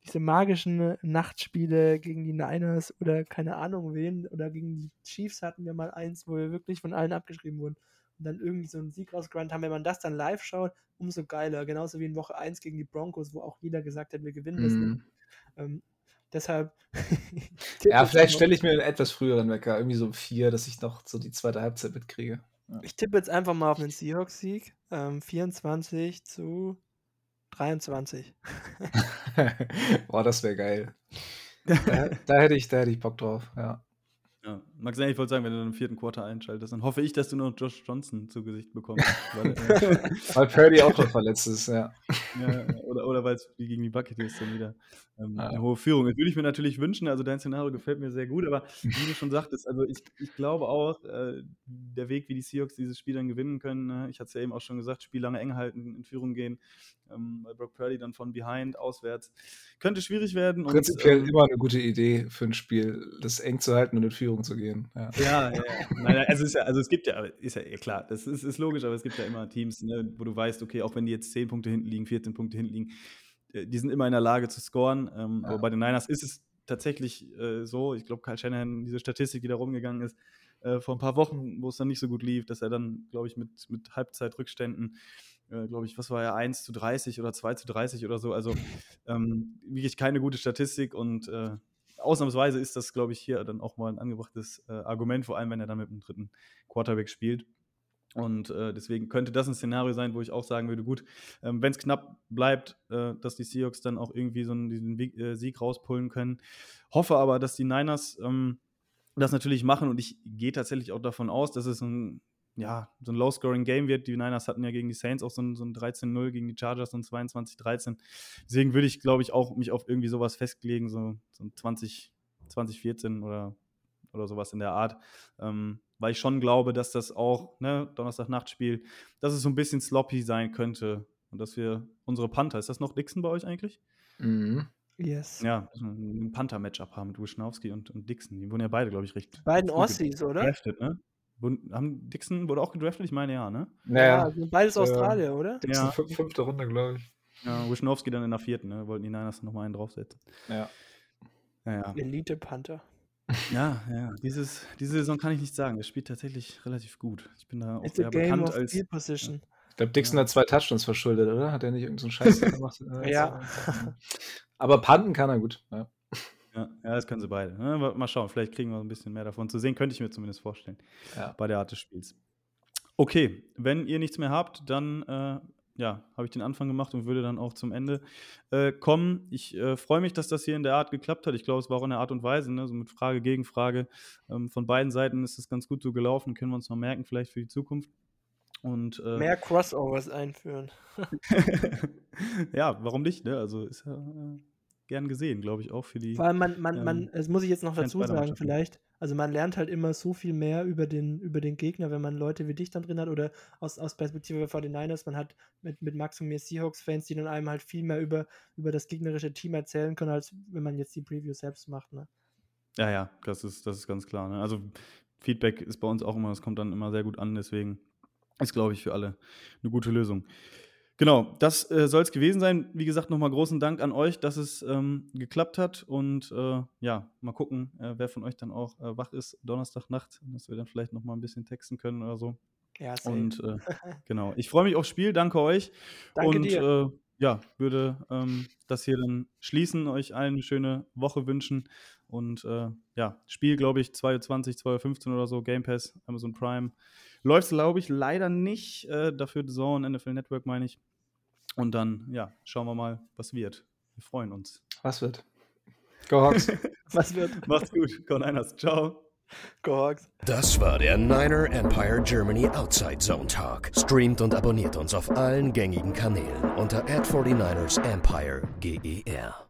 E: diese magischen Nachtspiele gegen die Niners oder keine Ahnung wen oder gegen die Chiefs hatten wir mal eins, wo wir wirklich von allen abgeschrieben wurden und dann irgendwie so einen Sieg rausgerannt haben. Wenn man das dann live schaut, umso geiler. Genauso wie in Woche 1 gegen die Broncos, wo auch jeder gesagt hat, wir gewinnen nicht.
F: Mhm.
E: Ähm, deshalb.
F: Ja, vielleicht stelle ich mir einen etwas früheren Wecker, irgendwie so um vier, dass ich noch so die zweite Halbzeit mitkriege.
E: Ich tippe jetzt einfach mal auf einen Seahawks-Sieg. Ähm, 24 zu 23.
F: Boah, das wäre geil. Da, da, hätte ich, da hätte ich Bock drauf, ja.
D: Max, ich wollte sagen, wenn du dann im vierten Quarter einschaltest, dann hoffe ich, dass du noch Josh Johnson zu Gesicht bekommst. weil, äh,
F: Weil Purdy auch noch verletzt ist, ja.
D: ja, oder oder weil es gegen die Buccaneers dann wieder ähm,
F: Ja.
D: eine hohe Führung ist. Würde ich mir natürlich wünschen, also dein Szenario gefällt mir sehr gut, aber wie du schon sagtest, also ich, ich glaube auch, äh, der Weg, wie die Seahawks dieses Spiel dann gewinnen können, ne? ich hatte es ja eben auch schon gesagt, Spiel lange eng halten, in Führung gehen, ähm, bei Brock Purdy dann von behind, auswärts, könnte schwierig werden. und,
F: Prinzipiell
D: ähm,
F: immer eine gute Idee für ein Spiel, das eng zu halten und in Führung zu gehen. Ja.
D: Ja, ja, ja. Nein, also, es ist ja, also es gibt ja, ist ja klar, das ist, ist logisch, aber es gibt ja immer Teams, ne, wo du weißt, okay, auch wenn die jetzt 10 Punkte hinten liegen, 14 Punkte hinten liegen, äh, die sind immer in der Lage zu scoren. Ähm,
F: Ja.
D: Aber bei den Niners ist es tatsächlich äh, so, ich glaube, Kyle Shanahan, diese Statistik, die da rumgegangen ist, äh, vor ein paar Wochen, wo es dann nicht so gut lief, dass er dann, glaube ich, mit, mit Halbzeitrückständen, äh, glaube ich, was war er, 1 zu 30 oder 2 zu 30 oder so, also ähm, wirklich keine gute Statistik und äh, ausnahmsweise ist das, glaube ich, hier dann auch mal ein angebrachtes äh, Argument, vor allem wenn er dann mit dem dritten Quarterback spielt. Und äh, deswegen könnte das ein Szenario sein, wo ich auch sagen würde, gut, ähm, wenn es knapp bleibt, äh, dass die Seahawks dann auch irgendwie so einen, diesen Weg, äh, Sieg rauspullen können. Hoffe aber, dass die Niners ähm, das natürlich machen und ich gehe tatsächlich auch davon aus, dass es ein, ja, so ein Low-Scoring-Game wird. Die Niners hatten ja gegen die Saints auch so ein, so ein 13-0, gegen die Chargers so ein 22-13. Deswegen würde ich, glaube ich, auch mich auf irgendwie sowas festlegen, so, so ein 20, 2014 oder, oder sowas in der Art. Ähm, weil ich schon glaube, dass das auch, ne, Donnerstag-Nachtspiel, dass es so ein bisschen sloppy sein könnte. Und dass wir unsere Panther, ist das noch Dixon bei euch eigentlich?
F: Mhm.
E: Yes.
D: Ja, ein Panther-Matchup haben mit Wischnowski und, und Dixon. Die wurden ja beide, glaube ich, recht.
E: Beiden Ossis, oder?
D: Ne? Haben Dixon wurde auch gedraftet? Ich meine ja, ne?
F: Naja,
E: sind beides
F: Ja.
E: Australier, oder?
F: Dixon
D: Ja.
F: fün- fünfte Runde, glaube ich.
D: Ja, Wischnowski dann in der vierten, ne? Wollten die Niners nochmal einen draufsetzen.
F: Ja.
D: Ja, ja.
E: Elite Panther.
D: Ja, ja. Dieses, diese Saison kann ich nicht sagen. Er spielt tatsächlich relativ gut. Ich bin da auch sehr
E: game
D: bekannt
E: of
D: als.
E: field position.
F: Ich glaube, Dixon
D: Ja.
F: hat zwei Touchdowns verschuldet, oder? Hat er nicht irgendeinen so Scheiß gemacht?
E: Ja.
F: Aber Panten kann er gut. Ja.
D: Ja, ja, das können sie beide. Ne? Mal- Mal schauen, vielleicht kriegen wir ein bisschen mehr davon zu sehen. Könnte ich mir zumindest vorstellen.
F: Ja.
D: Bei der Art des Spiels. Okay, wenn ihr nichts mehr habt, dann äh, ja, habe ich den Anfang gemacht und würde dann auch zum Ende äh, kommen. Ich äh, freue mich, dass das hier in der Art geklappt hat. Ich glaube, es war auch in der Art und Weise, ne? so mit Frage, Gegenfrage. Ähm, von beiden Seiten ist es ganz gut so gelaufen, können wir uns noch merken, vielleicht für die Zukunft. Und, äh,
E: Mehr Crossovers einführen.
D: ja, warum nicht? Ne? Also ist ja äh, gern gesehen, glaube ich, auch für die.
E: Vor allem, man, man, man, ähm, das muss ich jetzt noch dazu sagen, vielleicht. Also man lernt halt immer so viel mehr über den, über den Gegner, wenn man Leute wie dich dann drin hat oder aus, aus Perspektive von den Niners. Man hat mit, mit Max und mir Seahawks-Fans, die dann einem halt viel mehr über, über das gegnerische Team erzählen können, als wenn man jetzt die Preview selbst macht. Ne?
D: Ja, ja, das ist, das ist ganz klar. Ne? Also Feedback ist bei uns auch immer, das kommt dann immer sehr gut an, deswegen ist, glaube ich, für alle eine gute Lösung. Genau, das äh, soll es gewesen sein. Wie gesagt, nochmal großen Dank an euch, dass es ähm, geklappt hat. Und äh, ja, mal gucken, äh, wer von euch dann auch äh, wach ist Donnerstagnacht, dass wir dann vielleicht nochmal ein bisschen texten können oder so.
E: Ja,
D: same. Und äh, genau, ich freue mich aufs Spiel. Danke euch.
E: Danke
D: und
E: dir.
D: Äh, ja, würde ähm, das hier dann schließen, euch allen eine schöne Woche wünschen. Und ja, Spiel, glaube ich, 2.20 Uhr, 2.15 Uhr oder so, Game Pass, Amazon Prime. Läuft, glaube ich, leider nicht. Dafür The Zone, NFL Network, meine ich. Und dann, ja, schauen wir mal, was wird. Wir freuen uns.
F: Was wird? Go Hawks.
E: was wird?
D: Macht's gut. Go Niners. Ciao.
E: Go Hawks.
B: Das war der Niner Empire Germany Outside Zone Talk. Streamt und abonniert uns auf allen gängigen Kanälen unter ad 49 ersempire GER.